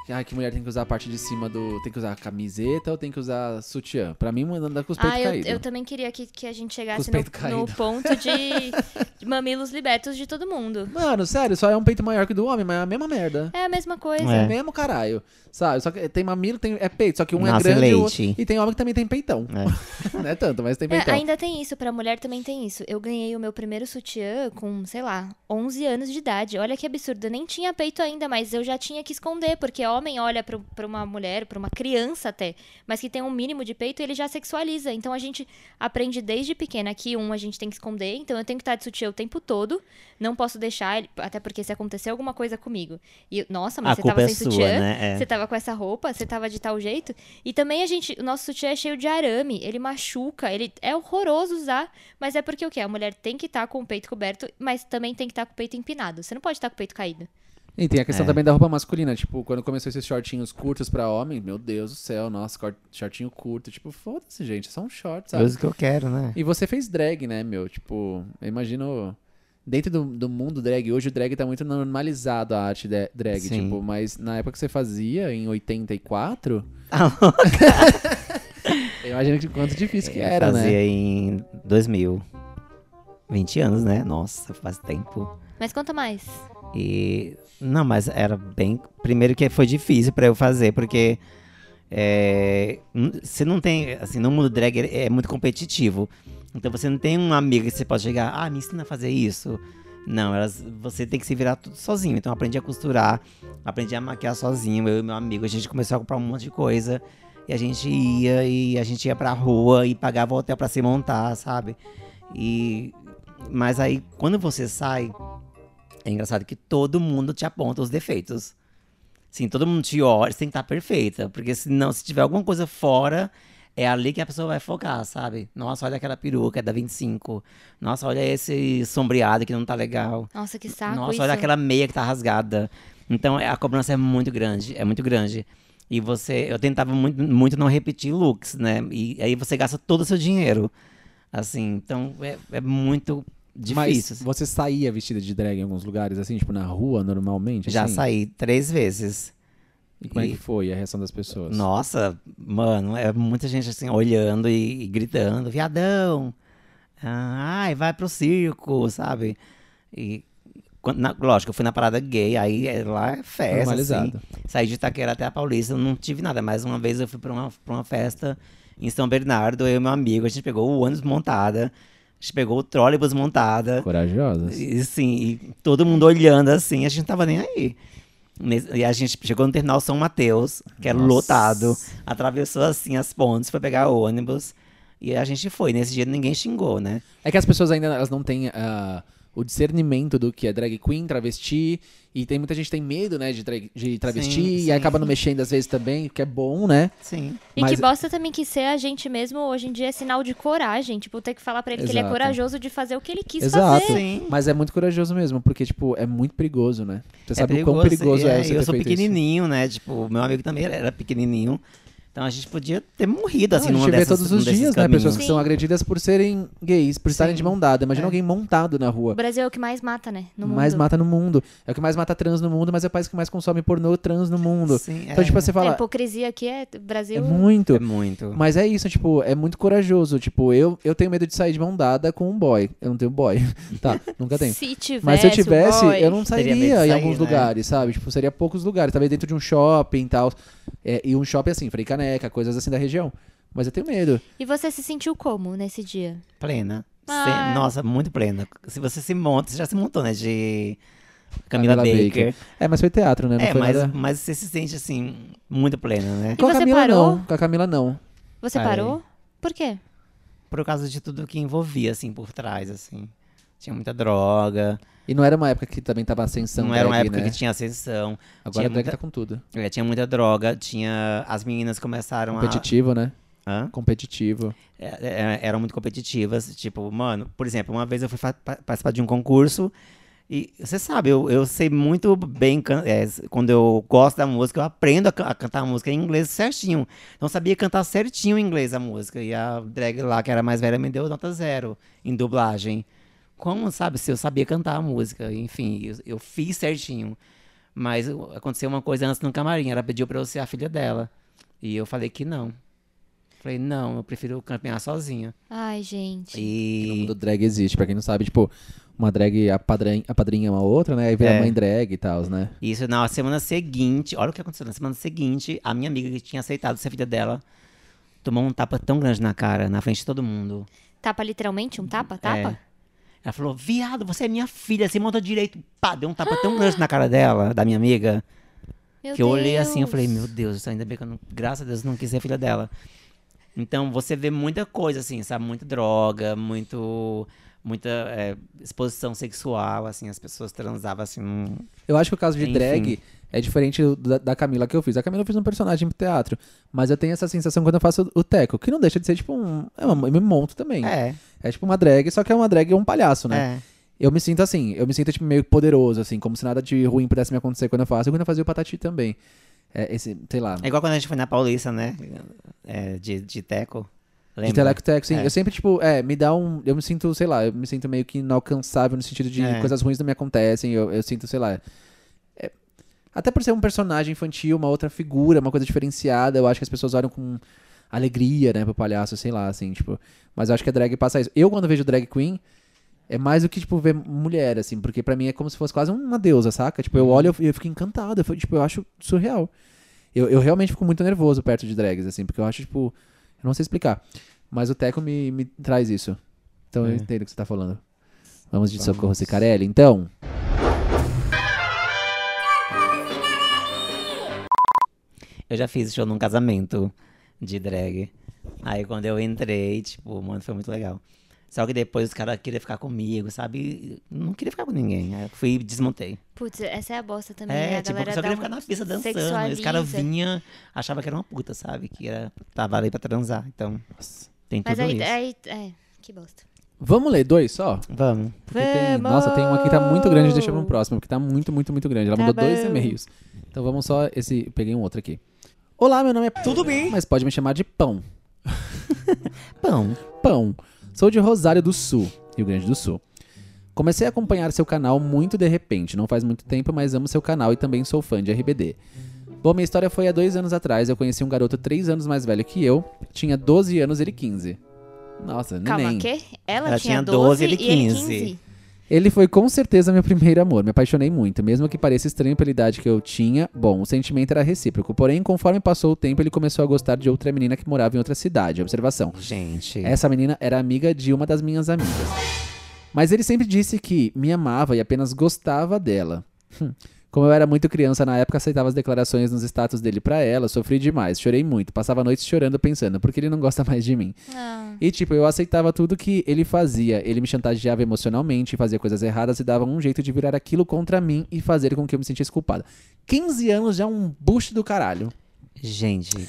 Ai, que mulher tem que usar a parte de cima do. Tem que usar camiseta ou tem que usar sutiã? Pra mim, andar com os peitos Ah, eu, caídos. eu também queria que, que a gente chegasse no, no ponto de, de mamilos libertos de todo mundo. Mano, sério, só é um peito maior que o do homem, mas é a mesma merda. É a mesma coisa. É É. o mesmo caralho. Sabe? Só que tem mamilo, tem, é peito, só que um é Nossa, grande e o leite. outro- e tem homem que também tem peitão. É. Não é tanto, mas tem É, peitão. ainda tem isso, pra mulher também tem isso. Eu ganhei o meu primeiro sutiã com, sei lá, 11 anos de idade. Olha que absurdo. Eu nem tinha peito ainda, mas eu já tinha que esconder, porque homem olha pra uma mulher, pra uma criança até, mas que tem um mínimo de peito, ele já sexualiza. Então a gente aprende desde pequena que, um, a gente tem que esconder, então eu tenho que estar de sutiã o tempo todo. Não posso deixar, ele- até porque se acontecer alguma coisa comigo. E, nossa, mas A você tava é sem sua, sutiã? né? É. Você tava com essa roupa, você tava de tal jeito. E também a gente, o nosso sutiã é cheio de arame, ele machuca, ele é horroroso usar, mas é porque o quê? A mulher tem que estar com o peito coberto, mas também tem que estar com o peito empinado. Você não pode estar com o peito caído. E tem a questão É. também da roupa masculina. Tipo, quando começou esses shortinhos curtos pra homem, meu Deus do céu, nossa, shortinho curto. Tipo, foda-se, gente, é só um short, É sabe? isso que eu quero, né? E você fez drag, né, meu? Tipo, eu imagino. Dentro do, do mundo drag, hoje o drag tá muito normalizado, a arte de- drag, Sim. tipo, mas na época que você fazia, em 84, eu imagino que quanto difícil que era, Fazia né? em 2000. 20 anos, né? Nossa, faz tempo. Mas conta mais. E não, mas era bem. Primeiro que foi difícil pra eu fazer, porque é, você não tem, assim, no mundo drag é é muito competitivo. Então você não tem um amigo que você pode chegar, ah, me ensina a fazer isso. Não, elas, você tem que se virar tudo sozinho. Então eu aprendi a costurar, aprendi a maquiar sozinho. Eu e meu amigo, a gente começou a comprar um monte de coisa. E a gente ia, e a gente ia pra rua e pagava o hotel pra se montar, sabe? E. Mas aí, quando você sai, é engraçado que todo mundo te aponta os defeitos. Sim, todo mundo te olha, você tem que estar perfeita. Porque senão, se tiver alguma coisa fora, é ali que a pessoa vai focar, sabe? Nossa, olha aquela peruca, é da 25. Nossa, olha esse sombreado que não tá legal. Nossa, que saco Nossa, isso. olha aquela meia que tá rasgada. Então é- a cobrança é muito grande, é muito grande. E você, eu tentava muito, muito não repetir looks, né? E aí você gasta todo o seu dinheiro. Assim, então é, é muito difícil. Mas você saía vestida de drag em alguns lugares, assim, tipo na rua, normalmente? Já assim? saí três vezes. E como é E- que foi a reação das pessoas? Nossa, mano, é muita gente assim olhando e, e gritando, viadão. Ah, ai, vai pro circo, sabe? E quando- na- lógico, eu fui na parada gay, aí é- lá é festa. Normalizado. Assim. Saí de Itaquera até a Paulista, não tive nada. Mas uma vez eu fui pra uma, pra uma festa em São Bernardo, eu e meu amigo, a gente pegou o ônibus montada, a gente pegou o trólebus montada. Corajosas. E sim, e todo mundo olhando assim, a gente não tava nem aí. E a gente chegou no terminal São Mateus, que era Nossa. lotado, atravessou assim as pontes, foi pegar o ônibus. E a gente foi. Nesse dia ninguém xingou, né? É que as pessoas ainda elas não têm ah, o discernimento do que é drag queen, travesti. E tem muita gente que tem medo, né, de, drag- de travesti. Sim, e sim. acaba não mexendo às vezes também, que é bom, né? Sim. E Mas- que bosta também que ser a gente mesmo hoje em dia é sinal de coragem. Tipo, ter que falar pra ele que ele é Exato. corajoso de fazer o que ele quis Exato. fazer. Sim. Mas é muito corajoso mesmo, porque, tipo, é muito perigoso, né? Você É sabe o quão perigoso é, e você Eu ter sou feito pequenininho, né? Tipo, meu amigo também era- era pequenininho. Então a gente podia ter morrido, assim, Não, a numa gente vê dessas, todos num os dias, né? Pessoas que Sim. são agredidas por serem gays, por estarem Sim. de mão dada. Imagina É. alguém montado na rua. O Brasil é o que mais mata, né? No mundo. mais mata no mundo. É o que mais mata trans no mundo, mas é o país que mais consome pornô trans no mundo. Sim, Então, é, tipo, você A fala, hipocrisia aqui é. Brasil. é muito. é muito. Mas é isso, tipo, é muito corajoso. Tipo, eu, eu tenho medo de sair de mão dada com um boy. Eu não tenho boy. tá, nunca tenho. Se tivesse. Mas se eu tivesse, boy- eu não sairia de em sair, alguns né? lugares, sabe? Tipo, seria poucos lugares. Talvez dentro de um shopping e tal. É, e um shopping assim, Frei Caneca, coisas assim da região. Mas eu tenho medo. E você se sentiu como nesse dia? Plena. Ah. Sem- nossa, muito plena. Se você se monta, você já se montou, né? De Camila, Camila Baker. Baker. É, mas foi teatro, né? Não É, foi mas, nada... mas você se sente, assim, muito plena, né? Com a você Camila parou? não. Com a Camila não. Você Parei. parou? Por quê? Por causa de tudo que envolvia, assim, por trás, assim. Tinha muita droga. E não era uma época que também tava ascensão não era uma drag, época né? que tinha ascensão. Agora tinha a drag muita- tá com tudo. É, tinha muita droga. Tinha... As meninas começaram Competitivo, né? a... Hã? Competitivo. É, é, eram muito competitivas. Tipo, mano, por exemplo, uma vez eu fui participar de um concurso e você sabe, eu, eu sei muito bem é, quando eu gosto da música, eu aprendo a, a cantar a música em inglês certinho. Não sabia cantar certinho em inglês a música. E a drag lá, que era mais velha, me deu nota zero em dublagem. Como, sabe, se eu sabia cantar a música? Enfim, eu, eu fiz certinho. Mas o- aconteceu uma coisa antes no camarim. Ela pediu pra eu ser a filha dela. E eu falei que não. Falei, não, eu prefiro caminhar sozinha. Ai, gente. O E. mundo drag existe. Pra quem não sabe, tipo, uma drag, a padrinha, a padrinha é uma outra, né? Aí vira É. mãe drag e tal, né? Isso na semana seguinte, olha o que aconteceu. Na semana seguinte, a minha amiga que tinha aceitado ser filha dela tomou um tapa tão grande na cara, na frente de todo mundo. Tapa literalmente? Um tapa? Tapa? É. Ela falou: Viado, você é minha filha, você monta direito. Pá, deu um tapa tão grande na cara dela, da minha amiga, Meu que eu olhei assim, eu falei: Meu Deus, ainda bem que eu não, graças a Deus, não quis ser filha dela. Então você vê muita coisa, assim, sabe? Muita droga, muito. Muita é, exposição sexual, assim, as pessoas transavam assim. num- Eu acho que o caso de Enfim. drag é diferente da, da Camila que eu fiz. A Camila eu fiz um personagem pro teatro. Mas eu tenho essa sensação quando eu faço o teco, que não deixa de ser tipo um. É uma, eu me monto também. É, É tipo uma drag, só que é uma drag um palhaço, né? é. Eu me sinto assim, eu me sinto tipo meio poderoso, assim, como se nada de ruim pudesse me acontecer quando eu faço. E quando eu fazia o Patati também. É, esse, sei lá. É igual quando a gente foi na Paulista, né? É, de, de teco. De Lembra? telecteco, sim. É. Eu sempre, tipo, é, me dá um. Eu me sinto, sei lá, eu me sinto meio que inalcançável no sentido de É. coisas ruins não me acontecem. Eu, eu sinto, sei lá. Até por ser um personagem infantil, uma outra figura, uma coisa diferenciada, eu acho que as pessoas olham com alegria, né, pro palhaço, sei lá, assim, tipo. Mas eu acho que a drag passa isso. Eu, quando vejo drag queen, é mais do que, tipo, ver mulher, assim, porque pra mim é como se fosse quase uma deusa, saca? Tipo, eu olho e eu fico encantado, eu, tipo, eu acho surreal. Eu, eu realmente fico muito nervoso perto de drags, assim, porque eu acho, tipo, eu não sei explicar. Mas o Teco me, me traz isso. Então eu É. entendo o que você tá falando. Vamos de Vamos. Socorro Cicarelli, então? Eu já fiz show num casamento de drag. Aí quando eu entrei, tipo, mano, foi muito legal. Só que depois os caras queriam ficar comigo, sabe? Não queria ficar com ninguém. Aí eu fui e desmontei. Putz, essa é a bosta também. né? É, A tipo, galera só queria um- ficar na pista dançando. Esse sexualiza. cara vinha, achava que era uma puta, sabe? Que era, tava ali pra transar. Então, tem tudo Mas aí, isso. aí. É, que bosta. Vamos ler dois só? Vamos. Porque tem, nossa, tem um aqui que tá muito grande, deixa pro próximo, porque tá muito, muito, muito grande. Ela Tá mandou dois bom. e-mails. Então vamos só esse. Peguei um outro aqui. Olá, meu nome é. Tudo bem? Mas pode me chamar de Pão. Pão. Pão. Sou de Rosário do Sul, Rio Grande do Sul. Comecei a acompanhar seu canal muito de repente, não faz muito tempo, mas amo seu canal e também sou fã de RBD. Bom, minha história foi há dois anos atrás. Eu conheci um garoto três anos mais velho que eu. Tinha 12 anos, ele 15. Nossa, Calma, neném. quê? Ela, Ela tinha tinha 12 12, ele e ele 15. 15. Ele foi com certeza meu primeiro amor. Me apaixonei muito. Mesmo que pareça estranho pela idade que eu tinha, bom, o sentimento era recíproco. Porém, conforme passou o tempo, ele começou a gostar de outra menina que morava em outra cidade. Observação. Gente. Essa menina era amiga de uma das minhas amigas. Mas ele sempre disse que me amava e apenas gostava dela. Hum. Como eu era muito criança na época, aceitava as declarações nos status dele pra ela, sofri demais, chorei muito, passava noites chorando pensando, por que ele não gosta mais de mim? Ah, E tipo, eu aceitava tudo que ele fazia. Ele me chantageava emocionalmente, fazia coisas erradas e dava um jeito de virar aquilo contra mim e fazer com que eu me sentisse culpada. 15 anos já é um bucho do caralho. Gente.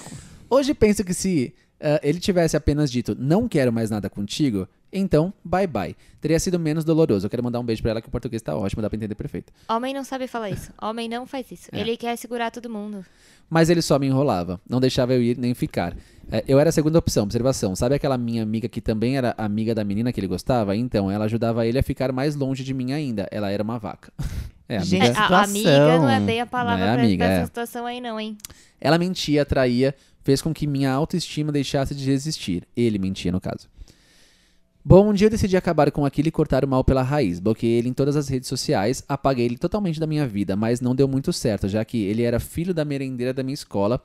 Hoje penso que se ah, ele tivesse apenas dito não quero mais nada contigo, então bye bye. Teria sido menos doloroso. Eu quero mandar um beijo pra ela que o português tá ótimo, dá pra entender perfeito. homem não sabe falar isso. Homem não faz isso. É. Ele quer segurar todo mundo. Mas ele só me enrolava, não deixava eu ir nem ficar. É, eu era a segunda opção, observação. Sabe aquela minha amiga que também era amiga da menina que ele gostava? Então, ela ajudava ele a ficar mais longe de mim ainda. Ela era uma vaca. É, amiga. Gente, É, a, a amiga não é bem a palavra Não é pra, amiga, pra é. essa situação aí, não, hein? Ela mentia, traía, fez com que minha autoestima deixasse de existir. Ele mentia, no caso. Bom, um dia eu decidi acabar com aquilo e cortar o mal pela raiz. Bloqueei ele em todas as redes sociais, apaguei ele totalmente da minha vida, mas não deu muito certo, já que ele era filho da merendeira da minha escola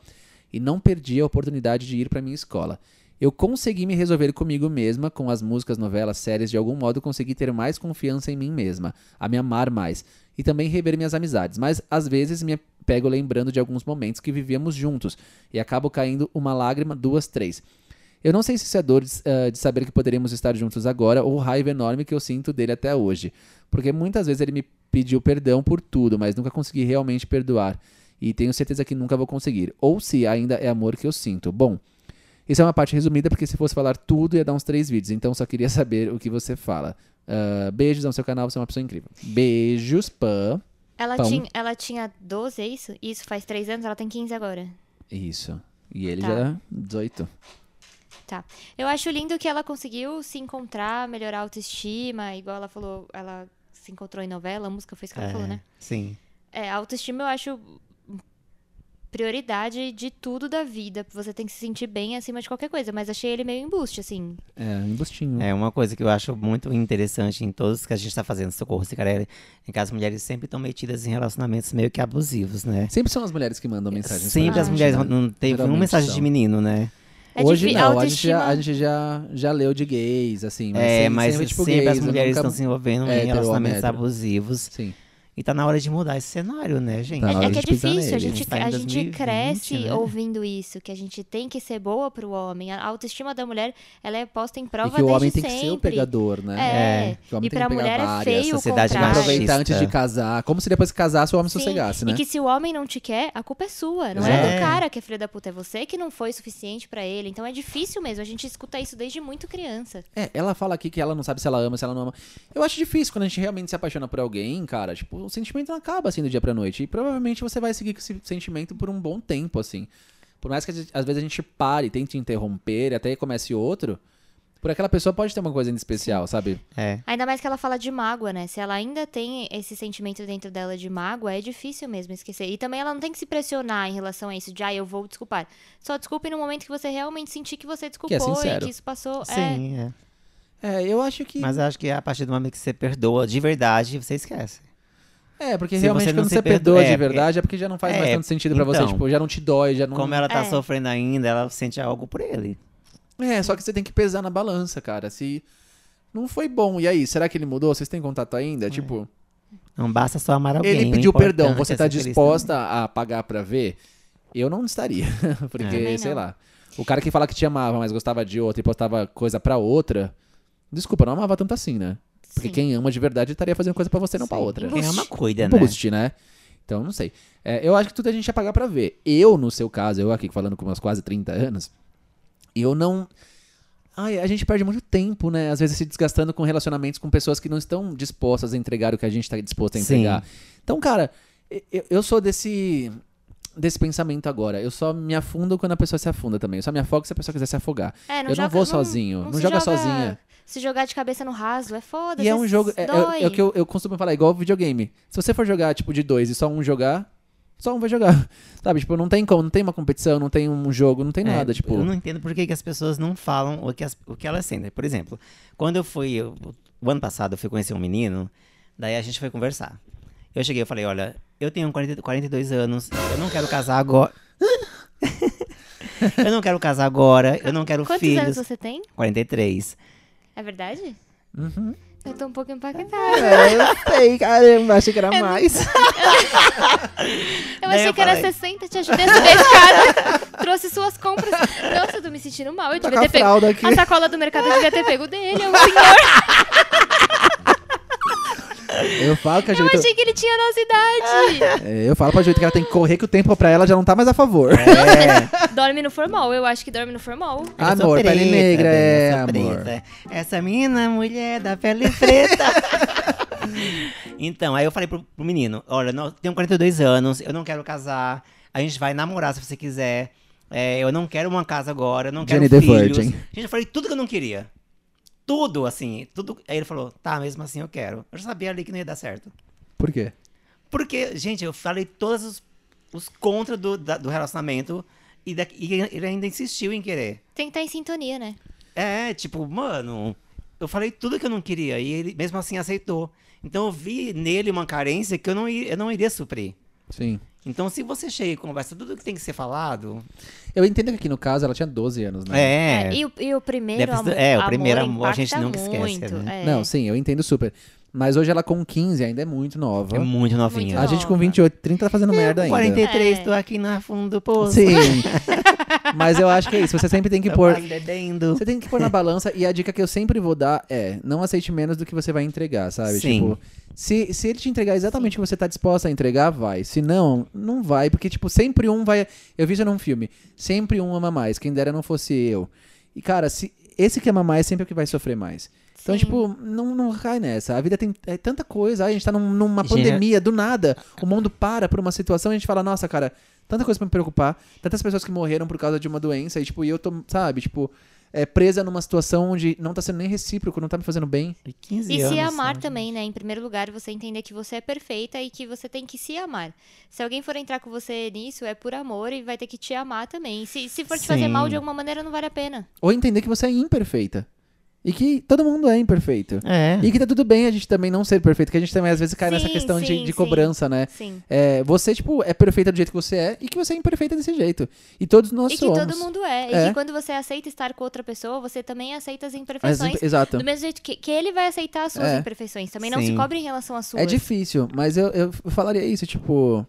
e não perdi a oportunidade de ir para minha escola. Eu consegui me resolver comigo mesma, com as músicas, novelas, séries, de algum modo consegui ter mais confiança em mim mesma, a me amar mais e também rever minhas amizades, mas às vezes me pego lembrando de alguns momentos que vivíamos juntos e acabo caindo uma lágrima, duas, três. Eu não sei se isso é dor de, ah, de saber que poderíamos estar juntos agora ou raiva enorme que eu sinto dele até hoje. Porque muitas vezes ele me pediu perdão por tudo, mas nunca consegui realmente perdoar. E tenho certeza que nunca vou conseguir. Ou se ainda é amor que eu sinto. Bom, isso é uma parte resumida, porque se fosse falar tudo ia dar uns três vídeos. Então só queria saber o que você fala. Ah, beijos no seu canal, você é uma pessoa incrível. Beijos, Pã. Ela, Pão. tinha, ela tinha 12, é isso? Isso faz 3 anos, ela tem 15 agora. Isso. E ele Tá. já era 18. Tá. Eu acho lindo que ela conseguiu se encontrar, melhorar a autoestima, igual ela falou, ela se encontrou em novela, a música foi isso que ela É, falou, né? Sim. É, a autoestima eu acho prioridade de tudo da vida. Você tem que se sentir bem acima de qualquer coisa, mas achei ele meio embuste, assim. É, embustinho. É uma coisa que eu acho muito interessante em todos que a gente tá fazendo socorro Cicarelli, é que as mulheres sempre estão metidas em relacionamentos meio que abusivos, né? Sempre são as mulheres que mandam mensagens. Sempre pra as gente, mulheres né? não teve uma mensagem são. de menino, né? É Hoje não, a gente, já, autoestima- a gente já, já leu de gays, assim. Mas é, sempre, mas sempre, sempre, tipo, gays, as mulheres nunca- estão se envolvendo hétero, em relacionamentos abusivos. Sim. E tá na hora de mudar esse cenário, né, gente? Tá na É, hora é que é difícil, a gente, Tá a gente 2020, cresce né? ouvindo isso, que a gente tem que ser boa pro homem. A autoestima da mulher, ela é posta em E prova que o homem tem que ser o sempre. pegador, né? É, Que o homem e tem pra mulher é feio o sociedade contrário. Aproveitar antes de casar. Como se depois que casasse o homem Sim, sossegasse, né? E que se o homem não te quer, a culpa é sua. Não é, É. do cara que é filho da puta, é você que não foi suficiente pra ele. Então é difícil mesmo. A gente escuta isso desde muito criança. É, ela fala aqui que ela não sabe se ela ama, se ela não ama. Eu acho difícil quando a gente realmente se apaixona por alguém, cara. Tipo, o sentimento não acaba assim do dia pra noite. E provavelmente você vai seguir com esse sentimento por um bom tempo, assim. Por mais que às vezes a gente pare, tente interromper e até comece outro, por aquela pessoa pode ter uma coisa em especial, sabe? É. Ainda mais que ela fala de mágoa, né? Se ela ainda tem esse sentimento dentro dela de mágoa, é difícil mesmo esquecer. E também ela não tem que se pressionar em relação a isso, de ah, eu vou desculpar. Só desculpe no momento que você realmente sentir que você desculpou e sincero. que isso passou. É, Sim, é. É, eu acho que. Mas eu acho que a partir do momento que você perdoa de verdade, você esquece. É, porque Se realmente você não quando você perdoa- perdoa é, de verdade é porque já não faz mais é, tanto sentido pra você. então. Tipo, já não te dói, já não. Como ela tá É. sofrendo ainda, ela sente algo por ele. É, só que você tem que pesar na balança, cara. Se não foi bom, e aí, será que ele mudou? Vocês têm contato ainda? Tipo, Não basta só amar alguém. ele o pediu perdão, você é tá disposta a pagar pra ver? Eu não estaria. Porque, sei lá. O cara que fala que te amava, mas gostava de outra e postava coisa pra outra. Desculpa, não amava tanto assim, né? Porque Sim. quem ama de verdade estaria fazendo coisa pra você, não pra Sim. outra. Quem ama cuida, né? boost, né? Então, não sei. É, eu acho que tudo a gente ia pagar pra ver. Eu, no seu caso, eu aqui falando com meus quase 30 anos, eu não. Ai, a gente perde muito tempo, né? Às vezes se desgastando com relacionamentos com pessoas que não estão dispostas a entregar o que a gente tá disposto a Sim. entregar. Então, cara, eu, eu sou desse. Desse pensamento agora. Eu só me afundo quando a pessoa se afunda também. Eu só me afogo se a pessoa quiser se afogar. É, eu não joga- vou sozinho. Não, se joga, sozinha. Se jogar de cabeça no raso é foda. E é um jogo. É, é- é o que eu, eu costumo falar, igual videogame. Se você for jogar, tipo, de dois e só um jogar, só um vai jogar. Sabe, tipo, não tem como, não tem uma competição, não tem um jogo, não tem É, nada, tipo. Eu não entendo por que, que as pessoas não falam o que, as- o que elas sentem. Por exemplo, quando eu fui. eu- o ano passado eu fui conhecer um menino, daí a gente foi conversar. Eu cheguei e falei: olha, eu tenho 40, 42 anos, eu não quero casar agora. eu não quero casar agora, eu não quero Quantos filhos. anos você tem? 43. É verdade? Uhum. Eu tô um pouco impactada. É, eu sei, caramba, achei que era mais. Eu Daí achei eu que era falei. 60, te ajudei a subir a escada. Trouxe suas compras. Nossa, eu tô me sentindo mal. Eu Tá devia ter pego. aqui. A sacola do mercado eu devia ter pego dele. É um senhor. Eu falo que a Eu Julieta. achei que ele tinha a nossa idade. É, eu falo pra Julieta que ela tem que correr, que o tempo pra ela já não tá mais a favor. É, Dorme no formal. Eu acho que dorme no formal. eu Amor, pele preta, negra, bem, é, eu amor. preta. Essa menina, mulher da pele preta. então, aí eu falei pro, pro menino: olha, eu tenho 42 anos, eu não quero casar. A gente vai namorar se você quiser. É, eu não quero uma casa agora, eu não quero Jenny filhos. Virgin. Gente, eu falei tudo que eu não queria. Tudo, assim, tudo. Aí ele falou, tá, mesmo assim eu quero. Eu já sabia ali que não ia dar certo. Por quê? Porque, gente, eu falei todos os, os contra do, da- do relacionamento e, da- e ele ainda insistiu em querer. Tem que estar em sintonia, né? É, tipo, mano, eu falei tudo que eu não queria e ele mesmo assim aceitou. Então eu vi nele uma carência que eu não, eu não iria suprir. Sim. Então, se você chega e conversa tudo que tem que ser falado. Eu entendo que aqui no caso ela tinha 12 anos, né? É. e, o, e o primeiro Deve amor, é, o primeiro amor a impacta gente nunca esquece, muito, né? é. Não, sim, eu entendo super. Mas hoje ela com 15 ainda é muito nova. É muito novinha. a gente com nova. 28, 30 tá fazendo merda ainda. 43, É. tô aqui na fundo do poço. Sim. Mas eu acho que é isso. Você sempre tem que Tô pôr. Você tem que pôr na balança. E a dica que eu sempre vou dar é: não aceite menos do que você vai entregar, sabe? Sim. Tipo, se, se ele te entregar exatamente o que você tá disposta a entregar, vai. Se não, não vai. Porque, tipo, sempre um vai. Eu vi isso num filme. Sempre um ama mais. Quem dera não fosse eu. E, cara, se esse que ama mais sempre é o que vai sofrer mais. Então, Sim. tipo, não, não cai nessa. A vida tem é tanta coisa. Ai, a gente tá num- numa Gente, pandemia, do nada. O mundo para por uma situação e a gente fala, nossa, cara, tanta coisa pra me preocupar. Tantas pessoas que morreram por causa de uma doença. E, tipo, e eu tô, sabe, tipo, é, presa numa situação onde não tá sendo nem recíproco, não tá me fazendo bem. 15 E anos, se amar sabe? também, né? Em primeiro lugar, você entender que você é perfeita e que você tem que se amar. Se alguém for entrar com você nisso, é por amor e vai ter que te amar também. Se, se for te fazer Sim. mal de alguma maneira, não vale a pena. Ou entender que você é imperfeita. E que todo mundo é imperfeito. É. E que tá tudo bem a gente também não ser perfeito, que a gente também às vezes cai nessa Sim, questão de, sim, de sim. cobrança, né? Sim. É, você, tipo, é perfeita do jeito que você é e que você é imperfeita desse jeito. E todos nós E que somos. todo mundo é. É. E que quando você aceita estar com outra pessoa, você também aceita as As imperfeições. imp- Exato. Do mesmo jeito que, que ele vai aceitar as suas É. imperfeições. Também não se cobre em relação às suas. É difícil, mas eu, eu falaria isso, tipo.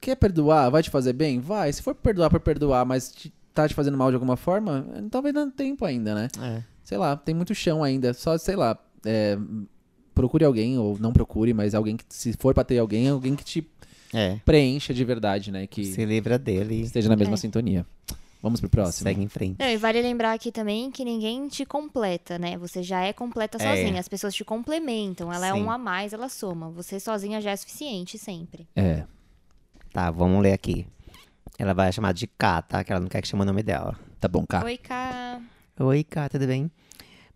Quer perdoar? Vai te fazer bem? Vai. Se for perdoar por perdoar, mas te- tá te fazendo mal de alguma forma, talvez não tempo ainda, né? É. Sei lá, tem muito chão ainda. Só, sei lá, é, procure alguém, ou não procure, mas alguém que, se for pra ter alguém, alguém que te É. preencha de verdade, né? Que Se livra dele. esteja na mesma É. sintonia. Vamos pro próximo. Segue em frente. Não, e vale lembrar aqui também que ninguém te completa, né? Você já é completa É. sozinha. As pessoas te complementam. Ela é Sim. um a mais, ela soma. Você sozinha já é suficiente sempre. É. Tá, vamos ler aqui. Ela vai chamar de K, tá? Que ela não quer que chame o nome dela. Tá bom, cá. Oi, Ká. Oi, K, tudo bem?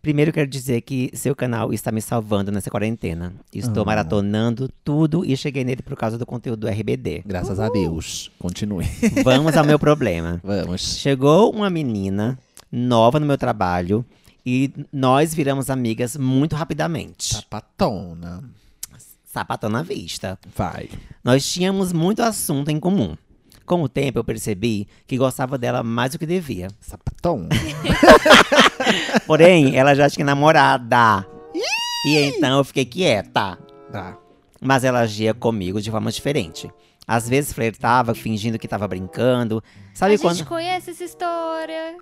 Primeiro quero dizer que seu canal está me salvando nessa quarentena. Estou Ah. maratonando tudo e cheguei nele por causa do conteúdo do RBD. Graças a Deus. Continue. Vamos ao meu problema. Vamos. Chegou uma menina nova no meu trabalho e nós viramos amigas muito rapidamente. Sapatona. Sapatão na vista. Vai. Nós tínhamos muito assunto em comum. Com o tempo eu percebi que gostava dela mais do que devia. Sapatão. Porém, ela já tinha namorada. E então eu fiquei quieta. tá. Mas ela agia comigo de forma diferente. Às vezes flertava, fingindo que tava brincando. Sabe a quando. gente conhece essa história.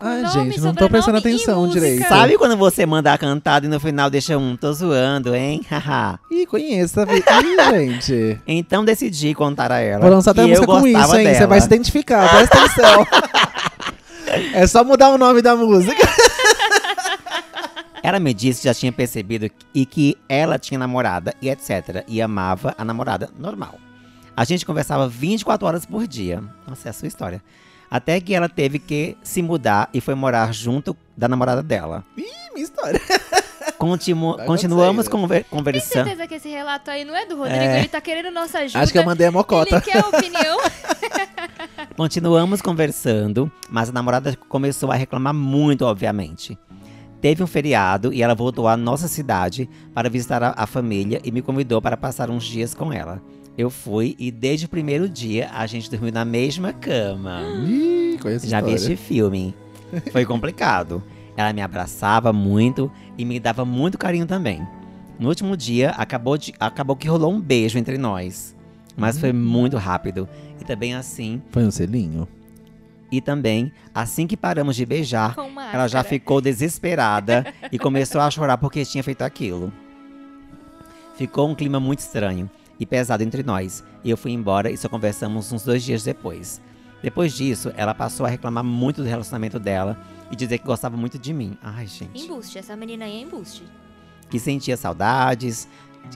Com Ai, nome, gente, não tô prestando atenção direito. Sabe quando você manda a cantada e no final deixa um, tô zoando, hein? Haha. Ih, conheço, sabe? Ih, gente. então decidi contar a ela. Vou lançar até a música com isso, hein? Você vai se identificar, presta atenção. é só mudar o nome da música. Ela me disse que já tinha percebido e que ela tinha namorada e etc. E amava a namorada normal. A gente conversava 24 horas por dia. Nossa, é a sua história. Até que ela teve que se mudar e foi morar junto da namorada dela. Ih, minha história. Continu- Vai continuamos conver- Tem conversando. certeza que esse relato aí não é do Rodrigo? É. Ele tá querendo nossa ajuda. Acho que eu mandei a mocota. Ele quer a opinião. Continuamos conversando, mas a namorada começou a reclamar muito, obviamente. Teve um feriado e ela voltou à nossa cidade para visitar a, a família e me convidou para passar uns dias com ela. Eu fui e desde o primeiro dia a gente dormiu na mesma cama. Ih, conheço Já vi este filme. Foi complicado. Ela me abraçava muito e me dava muito carinho também. No último dia, acabou, de- acabou que rolou um beijo entre nós. Mas foi muito rápido. E também assim, Foi um selinho? e também, assim que paramos de beijar, ela já ficou desesperada e começou a chorar porque tinha feito aquilo. Ficou um clima muito estranho e pesado entre nós, e eu fui embora e só conversamos uns dois dias depois. Depois disso, ela passou a reclamar muito do relacionamento dela e dizer que gostava muito de mim. Ai, gente. Embuste, essa menina aí é embuste. Que sentia saudades,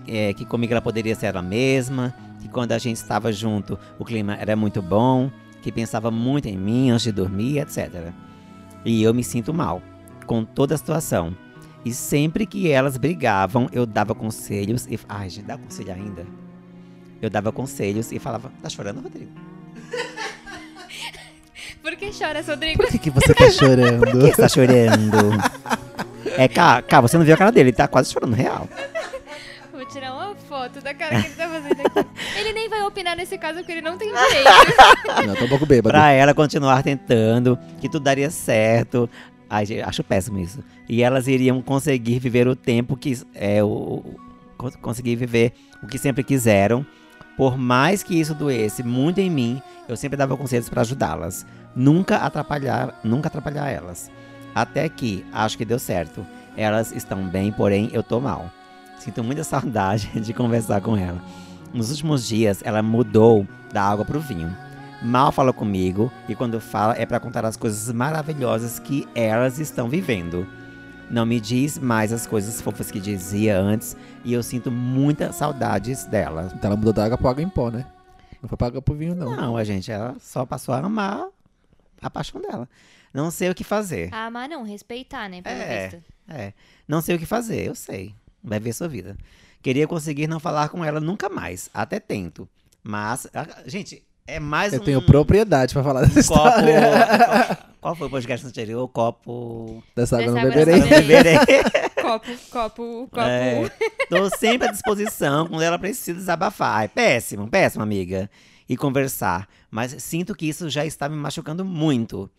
é, que comigo ela poderia ser ela mesma, que quando a gente estava junto o clima era muito bom, que pensava muito em mim antes de dormir, etc. E eu me sinto mal com toda a situação. E sempre que elas brigavam, eu dava conselhos e. Ai, gente, dá conselho ainda? Eu dava conselhos e falava: Tá chorando, Rodrigo? Por que chora, Rodrigo? Por que, que você tá chorando? Por que você tá chorando? É, cá, cá, você não viu a cara dele, ele tá quase chorando real. Vou tirar uma foto da cara que ele tá fazendo aqui. Ele nem vai opinar nesse caso porque ele não tem direito. Não, tô um pouco bêbado. Pra ela continuar tentando, que tudo daria certo. Ai, gente, acho péssimo isso. E elas iriam conseguir viver o tempo que. É, o, o- con- conseguir viver o que sempre quiseram. Por mais que isso doesse muito em mim, eu sempre dava conselhos pra ajudá-las. Nunca atrapalhar, nunca atrapalhar elas. Até que, acho que deu certo. Elas estão bem, porém eu tô mal. Sinto muita saudade de conversar com ela. Nos últimos dias, ela mudou da água pro vinho. Mal fala comigo e quando fala é pra contar as coisas maravilhosas que elas estão vivendo. Não me diz mais as coisas fofas que dizia antes e eu sinto muitas saudades dela. Então ela mudou da água pra água em pó, né? Não foi pra água pro vinho, não. Não, a gente, ela só passou a amar a paixão dela. Não sei o que fazer. Ah, mas não, respeitar, né? Pelo É. visto. É, não sei o que fazer, eu sei. Vai ver sua vida. Queria conseguir não falar com ela nunca mais. Até tento. Mas, a- gente, é mais Eu um tenho propriedade pra falar dessa copo. história. Qual foi o podcast anterior? Copo. Dessa água eu não beberei. não. Beberei. Copo, copo, copo. É, tô sempre à disposição quando ela precisa desabafar. É péssimo, péssimo, amiga. E conversar. Mas sinto que isso já está me machucando muito.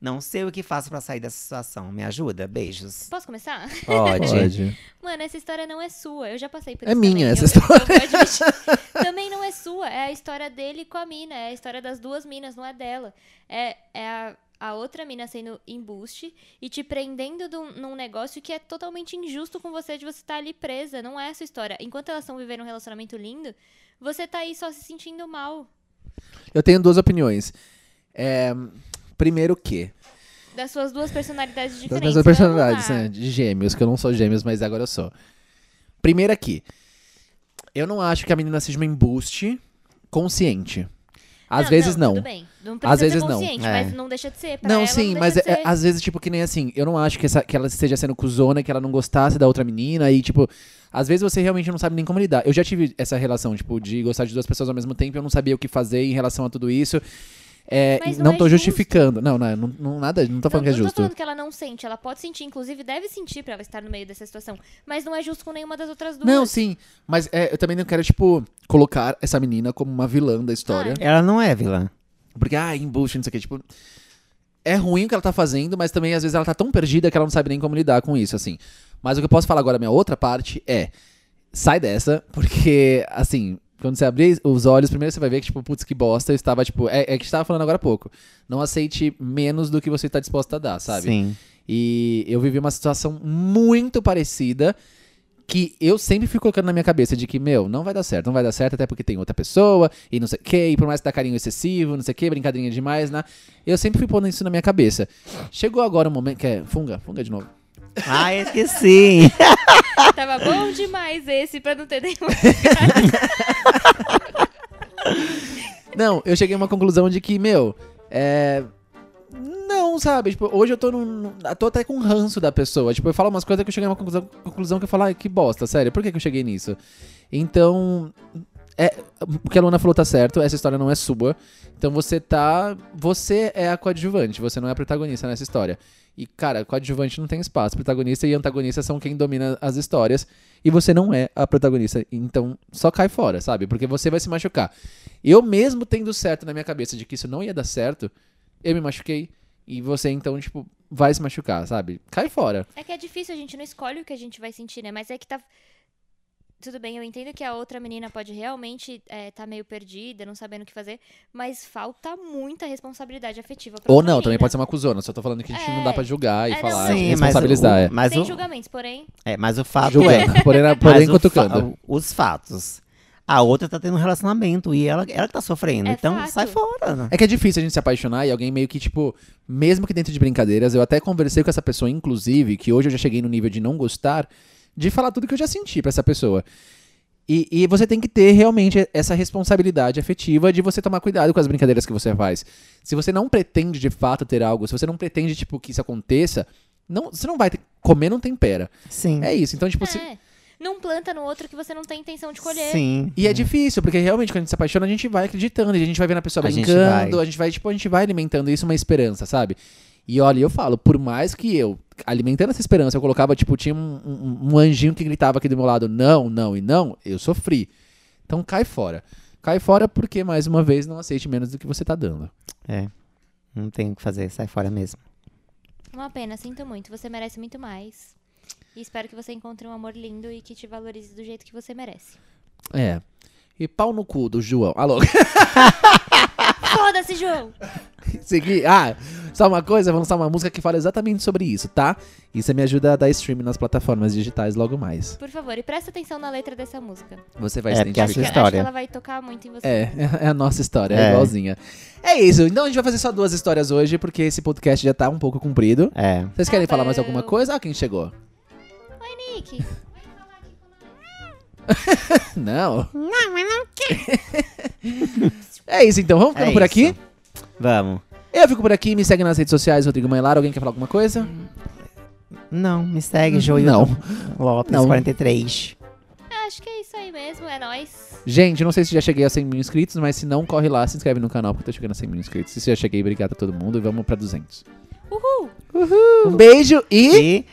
Não sei o que faço pra sair dessa situação. Me ajuda? Beijos. Posso começar? Pode. Pode. Mano, essa história não é sua. Eu já passei por É isso. minha também. essa Eu- história. eu também não é sua. É a história dele com a mina. É a história das duas minas, não é dela. É, é a, a outra mina sendo embuste e te prendendo dum- num negócio que é totalmente injusto com você de você estar ali presa. Não é essa história. Enquanto elas estão vivendo um relacionamento lindo, você tá aí só se sentindo mal. Eu tenho duas opiniões. É, primeiro que, Das suas duas personalidades das diferentes. minhas personalidades, Vamos lá. né, de gêmeos, que eu não sou gêmeos, mas agora eu sou. Primeiro aqui, eu não acho que a menina seja uma embuste consciente. Às vezes não. Tudo bem. Não Às vezes não. É. mas não deixa de ser. Pra Não, ela, sim, não mas é- às vezes, tipo, que nem assim, eu não acho que, essa, que ela esteja sendo cuzona, que ela não gostasse da outra menina, e, tipo, às vezes você realmente não sabe nem como lidar. Eu já tive essa relação, tipo, de gostar de duas pessoas ao mesmo tempo, eu não sabia o que fazer em relação a tudo isso. É, Mas não não é tô justo. justificando. Não, não, não, não- nada, não tô falando não, que é não justo. tô falando que ela não sente, ela pode sentir, inclusive deve sentir pra ela estar no meio dessa situação. Mas não é justo com nenhuma das outras duas. Não, sim, mas é, eu também não quero, tipo, colocar essa menina como uma vilã da história. Ela não é vilã. Porque, ah, embuste, não sei o que, tipo. É ruim o que ela tá fazendo, mas também às vezes ela tá tão perdida que ela não sabe nem como lidar com isso, assim. Mas o que eu posso falar agora, minha outra parte, é. Sai dessa, porque, assim, quando você abrir os olhos, primeiro você vai ver que, tipo, putz, que bosta, eu estava, tipo. É, é que você tava falando agora há pouco. Não aceite menos do que você tá disposta a dar, sabe? Sim. E eu vivi uma situação muito parecida que eu sempre fui colocando na minha cabeça de que, meu, não vai dar certo, não vai dar certo, até porque tem outra pessoa, e não sei o que, e por mais que dá carinho excessivo, não sei o que, brincadeirinha demais, né? Eu sempre fui pondo isso na minha cabeça. Chegou agora o momento que é. Funga, funga de novo. Ah, esqueci. Tava bom demais esse pra não ter nenhum. Não, eu cheguei a uma conclusão de que, meu, é. Não, sabe? Tipo, hoje eu tô num. num- tô até com ranço da pessoa. Tipo, eu falo umas coisas que eu cheguei a uma conclusão, conclusão que eu falo, ai, que bosta, sério, por que, que eu cheguei nisso? Então. É, o que a Luna falou tá certo, essa história não é sua. Então você tá. Você é a coadjuvante, você não é a protagonista nessa história. E, cara, coadjuvante não tem espaço. Protagonista e antagonista são quem domina as histórias. E você não é a protagonista. Então, só cai fora, sabe? Porque você vai se machucar. Eu mesmo tendo certo na minha cabeça de que isso não ia dar certo, eu me machuquei. E você, então, tipo, vai se machucar, sabe? Cai fora. É que é difícil, a gente não escolhe o que a gente vai sentir, né? Mas é que tá. Tudo bem, eu entendo que a outra menina pode realmente é, tá meio perdida, não sabendo o que fazer, mas falta muita responsabilidade afetiva pra Ou não, também menina. pode ser uma cuzona. Só tô falando que a gente não dá pra julgar e É, não, falar, sim, responsabilizar. mas, é. o, mas, Sem o, julgamentos, porém. é, mas o fato é. Julgando, porém, porém o cutucando. fa- os fatos. A outra tá tendo um relacionamento e ela, ela que tá sofrendo. É então fato. sai fora. né? É que é difícil a gente se apaixonar e alguém meio que, tipo, mesmo que dentro de brincadeiras, eu até conversei com essa pessoa, inclusive, que hoje eu já cheguei no nível de não gostar, de falar tudo que eu já senti pra essa pessoa. E, e você tem que ter realmente essa responsabilidade afetiva de você tomar cuidado com as brincadeiras que você faz. Se você não pretende de fato ter algo, se você não pretende, tipo, que isso aconteça, não, você não vai ter, comer não tempera. Sim. É isso. Então, tipo, se- É. Não planta no outro que você não tem intenção de colher. Sim. E é difícil, porque realmente quando a gente se apaixona, a gente vai acreditando, e a gente vai vendo a pessoa A brincando, a gente vai, tipo, a gente vai alimentando isso uma esperança, sabe? E olha, eu falo, por mais que eu, alimentando essa esperança, eu colocava, tipo, tinha um, um- um anjinho que gritava aqui do meu lado, não, não e não, eu sofri. Então cai fora. Cai fora porque, mais uma vez, não aceite menos do que você tá dando. É. Não tem o que fazer, sai fora mesmo. Uma pena, sinto muito. Você merece muito mais. E espero que você encontre um amor lindo e que te valorize do jeito que você merece. É. E pau no cu do João. Alô? Foda-se, João! Seguir. Ah, só uma coisa, vamos lançar uma música que fala exatamente sobre isso, tá? Isso me ajuda a dar stream nas plataformas digitais logo mais. Por favor, e presta atenção na letra dessa música. Você vai É, se que, identificar. sua acho que história. ela vai tocar muito em você. É, é a nossa história, é, É. igualzinha. É isso, então a gente vai fazer só duas histórias hoje, porque esse podcast já tá um pouco comprido. É. Vocês querem falar mais alguma coisa? Ah, quem chegou? Nick, Não. Não, mas não É isso então, vamos ficando É por isso. aqui? Vamos. Eu fico por aqui, me segue nas redes sociais, Rodrigo Mailar. Alguém quer falar alguma coisa? Não, me segue, Joio Não. Lopes Não. 43. acho que é isso aí mesmo, é nóis. Gente, não sei se já cheguei a 100 mil inscritos, mas se não, corre lá, se inscreve no canal, porque eu tô chegando a 100 mil inscritos. Se já cheguei, obrigado a todo mundo e vamos pra 200. Uhul! Uhul. Um beijo e. e...